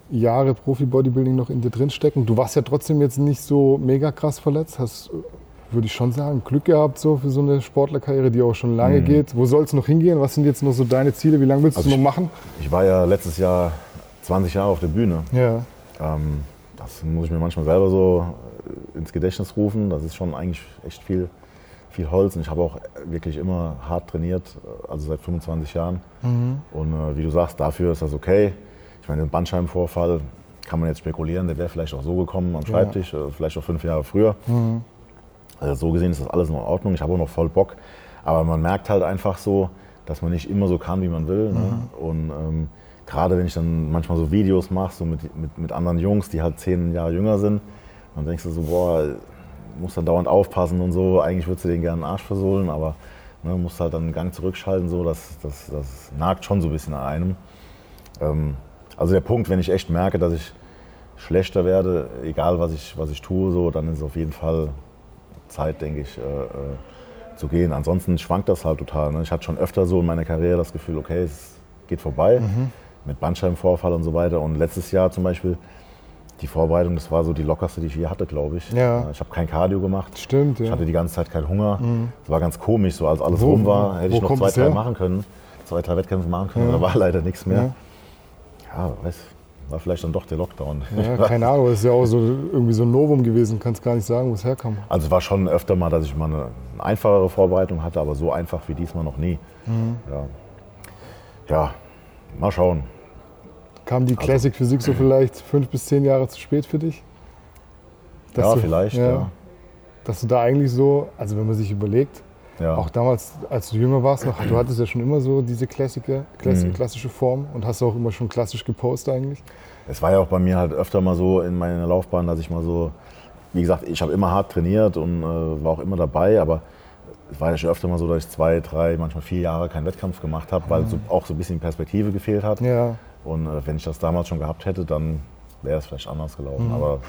Jahre Profi-Bodybuilding noch in dir drin stecken? Du warst ja trotzdem jetzt nicht so mega krass verletzt. Hast, würde ich schon sagen, Glück gehabt so für so eine Sportlerkarriere, die auch schon lange mhm. geht. Wo soll es noch hingehen? Was sind jetzt noch so deine Ziele? Wie lange willst also du noch machen? Ich war ja letztes Jahr 20 Jahre auf der Bühne. Ja. Ähm, das muss ich mir manchmal selber so ins Gedächtnis rufen. Das ist schon eigentlich echt viel viel Holz und ich habe auch wirklich immer hart trainiert, also seit 25 Jahren. Mhm. Und äh, wie du sagst, dafür ist das okay. Ich meine, den Bandscheibenvorfall kann man jetzt spekulieren, der wäre vielleicht auch so gekommen am Schreibtisch, ja. Äh, vielleicht auch fünf Jahre früher. Mhm. Also so gesehen ist das alles in Ordnung. Ich habe auch noch voll Bock. Aber man merkt halt einfach so, dass man nicht immer so kann, wie man will. Ne? Mhm. Und ähm, gerade wenn ich dann manchmal so Videos mache, so mit, mit, mit anderen Jungs, die halt zehn Jahre jünger sind, dann denkst du so, boah, muss dann dauernd aufpassen und so. Eigentlich würdest du den gerne den Arsch versohlen, aber ne, musst halt dann einen Gang zurückschalten, so, das, das, das nagt schon so ein bisschen an einem. Ähm, also der Punkt, wenn ich echt merke, dass ich schlechter werde, egal was ich, was ich tue, so, dann ist es auf jeden Fall Zeit, denke ich, äh, äh, zu gehen. Ansonsten schwankt das halt total. Ne? Ich hatte schon öfter so in meiner Karriere das Gefühl, okay, es geht vorbei mhm. mit Bandscheibenvorfall und so weiter. Und letztes Jahr zum Beispiel, die Vorbereitung, das war so die lockerste, die ich je hatte, glaube ich. Ja. Ich habe kein Cardio gemacht. Stimmt, ja. Ich hatte die ganze Zeit keinen Hunger. Mhm. Das war ganz komisch, so als alles Wo- rum war, hätte ich noch zwei, drei her? machen können. Zwei, drei Wettkämpfe machen können, Ja. da war leider nichts mehr. Ja. Ja, weiß, war vielleicht dann doch der Lockdown. Ja, keine Ahnung, das ist ja auch so irgendwie so ein Novum gewesen. Kannst gar nicht sagen, wo es herkam. Also war schon öfter mal, dass ich mal eine, eine einfachere Vorbereitung hatte, aber so einfach wie diesmal noch nie. Mhm. Ja. ja, mal schauen. Kam die Classic Physik so vielleicht fünf bis zehn Jahre zu spät für dich? Dass ja, du- vielleicht. Ja. Dass du da eigentlich so, also wenn man sich überlegt, Ja. auch damals, als du jünger warst, noch, du hattest ja schon immer so diese Klassiker, Klass, Mhm. klassische Form und hast auch immer schon klassisch gepostet eigentlich. Es war ja auch bei mir halt öfter mal so in meiner Laufbahn, dass ich mal so, wie gesagt, ich habe immer hart trainiert und äh, war auch immer dabei, aber es war ja schon öfter mal so, dass ich zwei, drei, manchmal vier Jahre keinen Wettkampf gemacht habe, weil so, auch so ein bisschen Perspektive gefehlt hat. Ja, Und äh, wenn ich das damals schon gehabt hätte, dann wäre es vielleicht anders gelaufen. Aber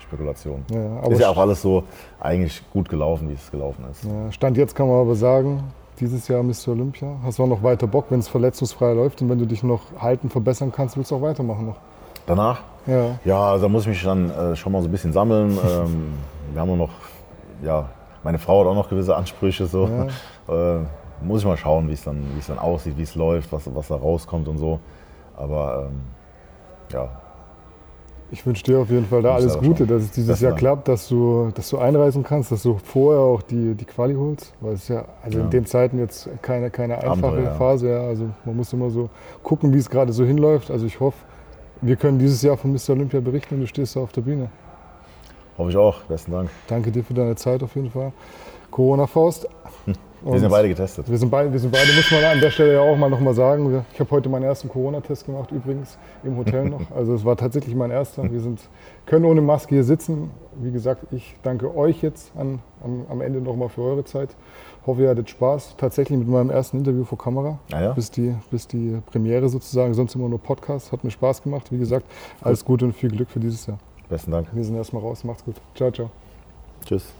Spekulation. Mhm. ja ist ja auch alles so eigentlich gut gelaufen, wie es gelaufen ist. ja, Stand jetzt kann man aber sagen, dieses Jahr Mr. Olympia. Hast du auch noch weiter Bock, wenn es verletzungsfrei läuft und wenn du dich noch halten, verbessern kannst, willst du auch weitermachen noch. Danach? Ja, Ja, da muss ich mich dann äh, schon mal so ein bisschen sammeln. ähm, wir haben noch, ja, meine Frau hat auch noch gewisse Ansprüche. So. Äh, muss ich mal schauen, wie es dann, dann aussieht, wie es läuft, was, was da rauskommt und so. Aber ähm, ja, Ich wünsche dir auf jeden Fall da alles Gute, dass es dieses Besten Jahr klappt, dass du, dass du einreisen kannst, dass du vorher auch die, die Quali holst. Weil es ja, also in Ja. den Zeiten jetzt keine, keine einfache ja. Phase. Ja. Also man muss immer so gucken, wie es gerade so hinläuft. Also ich hoffe, wir können dieses Jahr von Mr. Olympia berichten und du stehst da auf der Bühne. hoffe ich auch. Besten Dank. Danke dir für deine Zeit auf jeden Fall. Corona-Faust. Wir sind beide getestet. Wir sind beide, wir sind beide, muss man an der Stelle ja auch mal noch mal sagen. Ich habe heute meinen ersten Corona-Test gemacht, übrigens, im Hotel noch. Also es war tatsächlich mein erster. Wir sind, können ohne Maske hier sitzen. Wie gesagt, ich danke euch jetzt an, am, am Ende noch mal für eure Zeit. Hoffe, ihr hattet Spaß. Tatsächlich mit meinem ersten Interview vor Kamera. Ah ja? Bis, die, bis die Premiere sozusagen. Sonst immer nur Podcast. Hat mir Spaß gemacht. Wie gesagt, alles Gute und viel Glück für dieses Jahr. Besten Dank. Wir sind erstmal raus. Macht's gut. Ciao, ciao. Tschüss.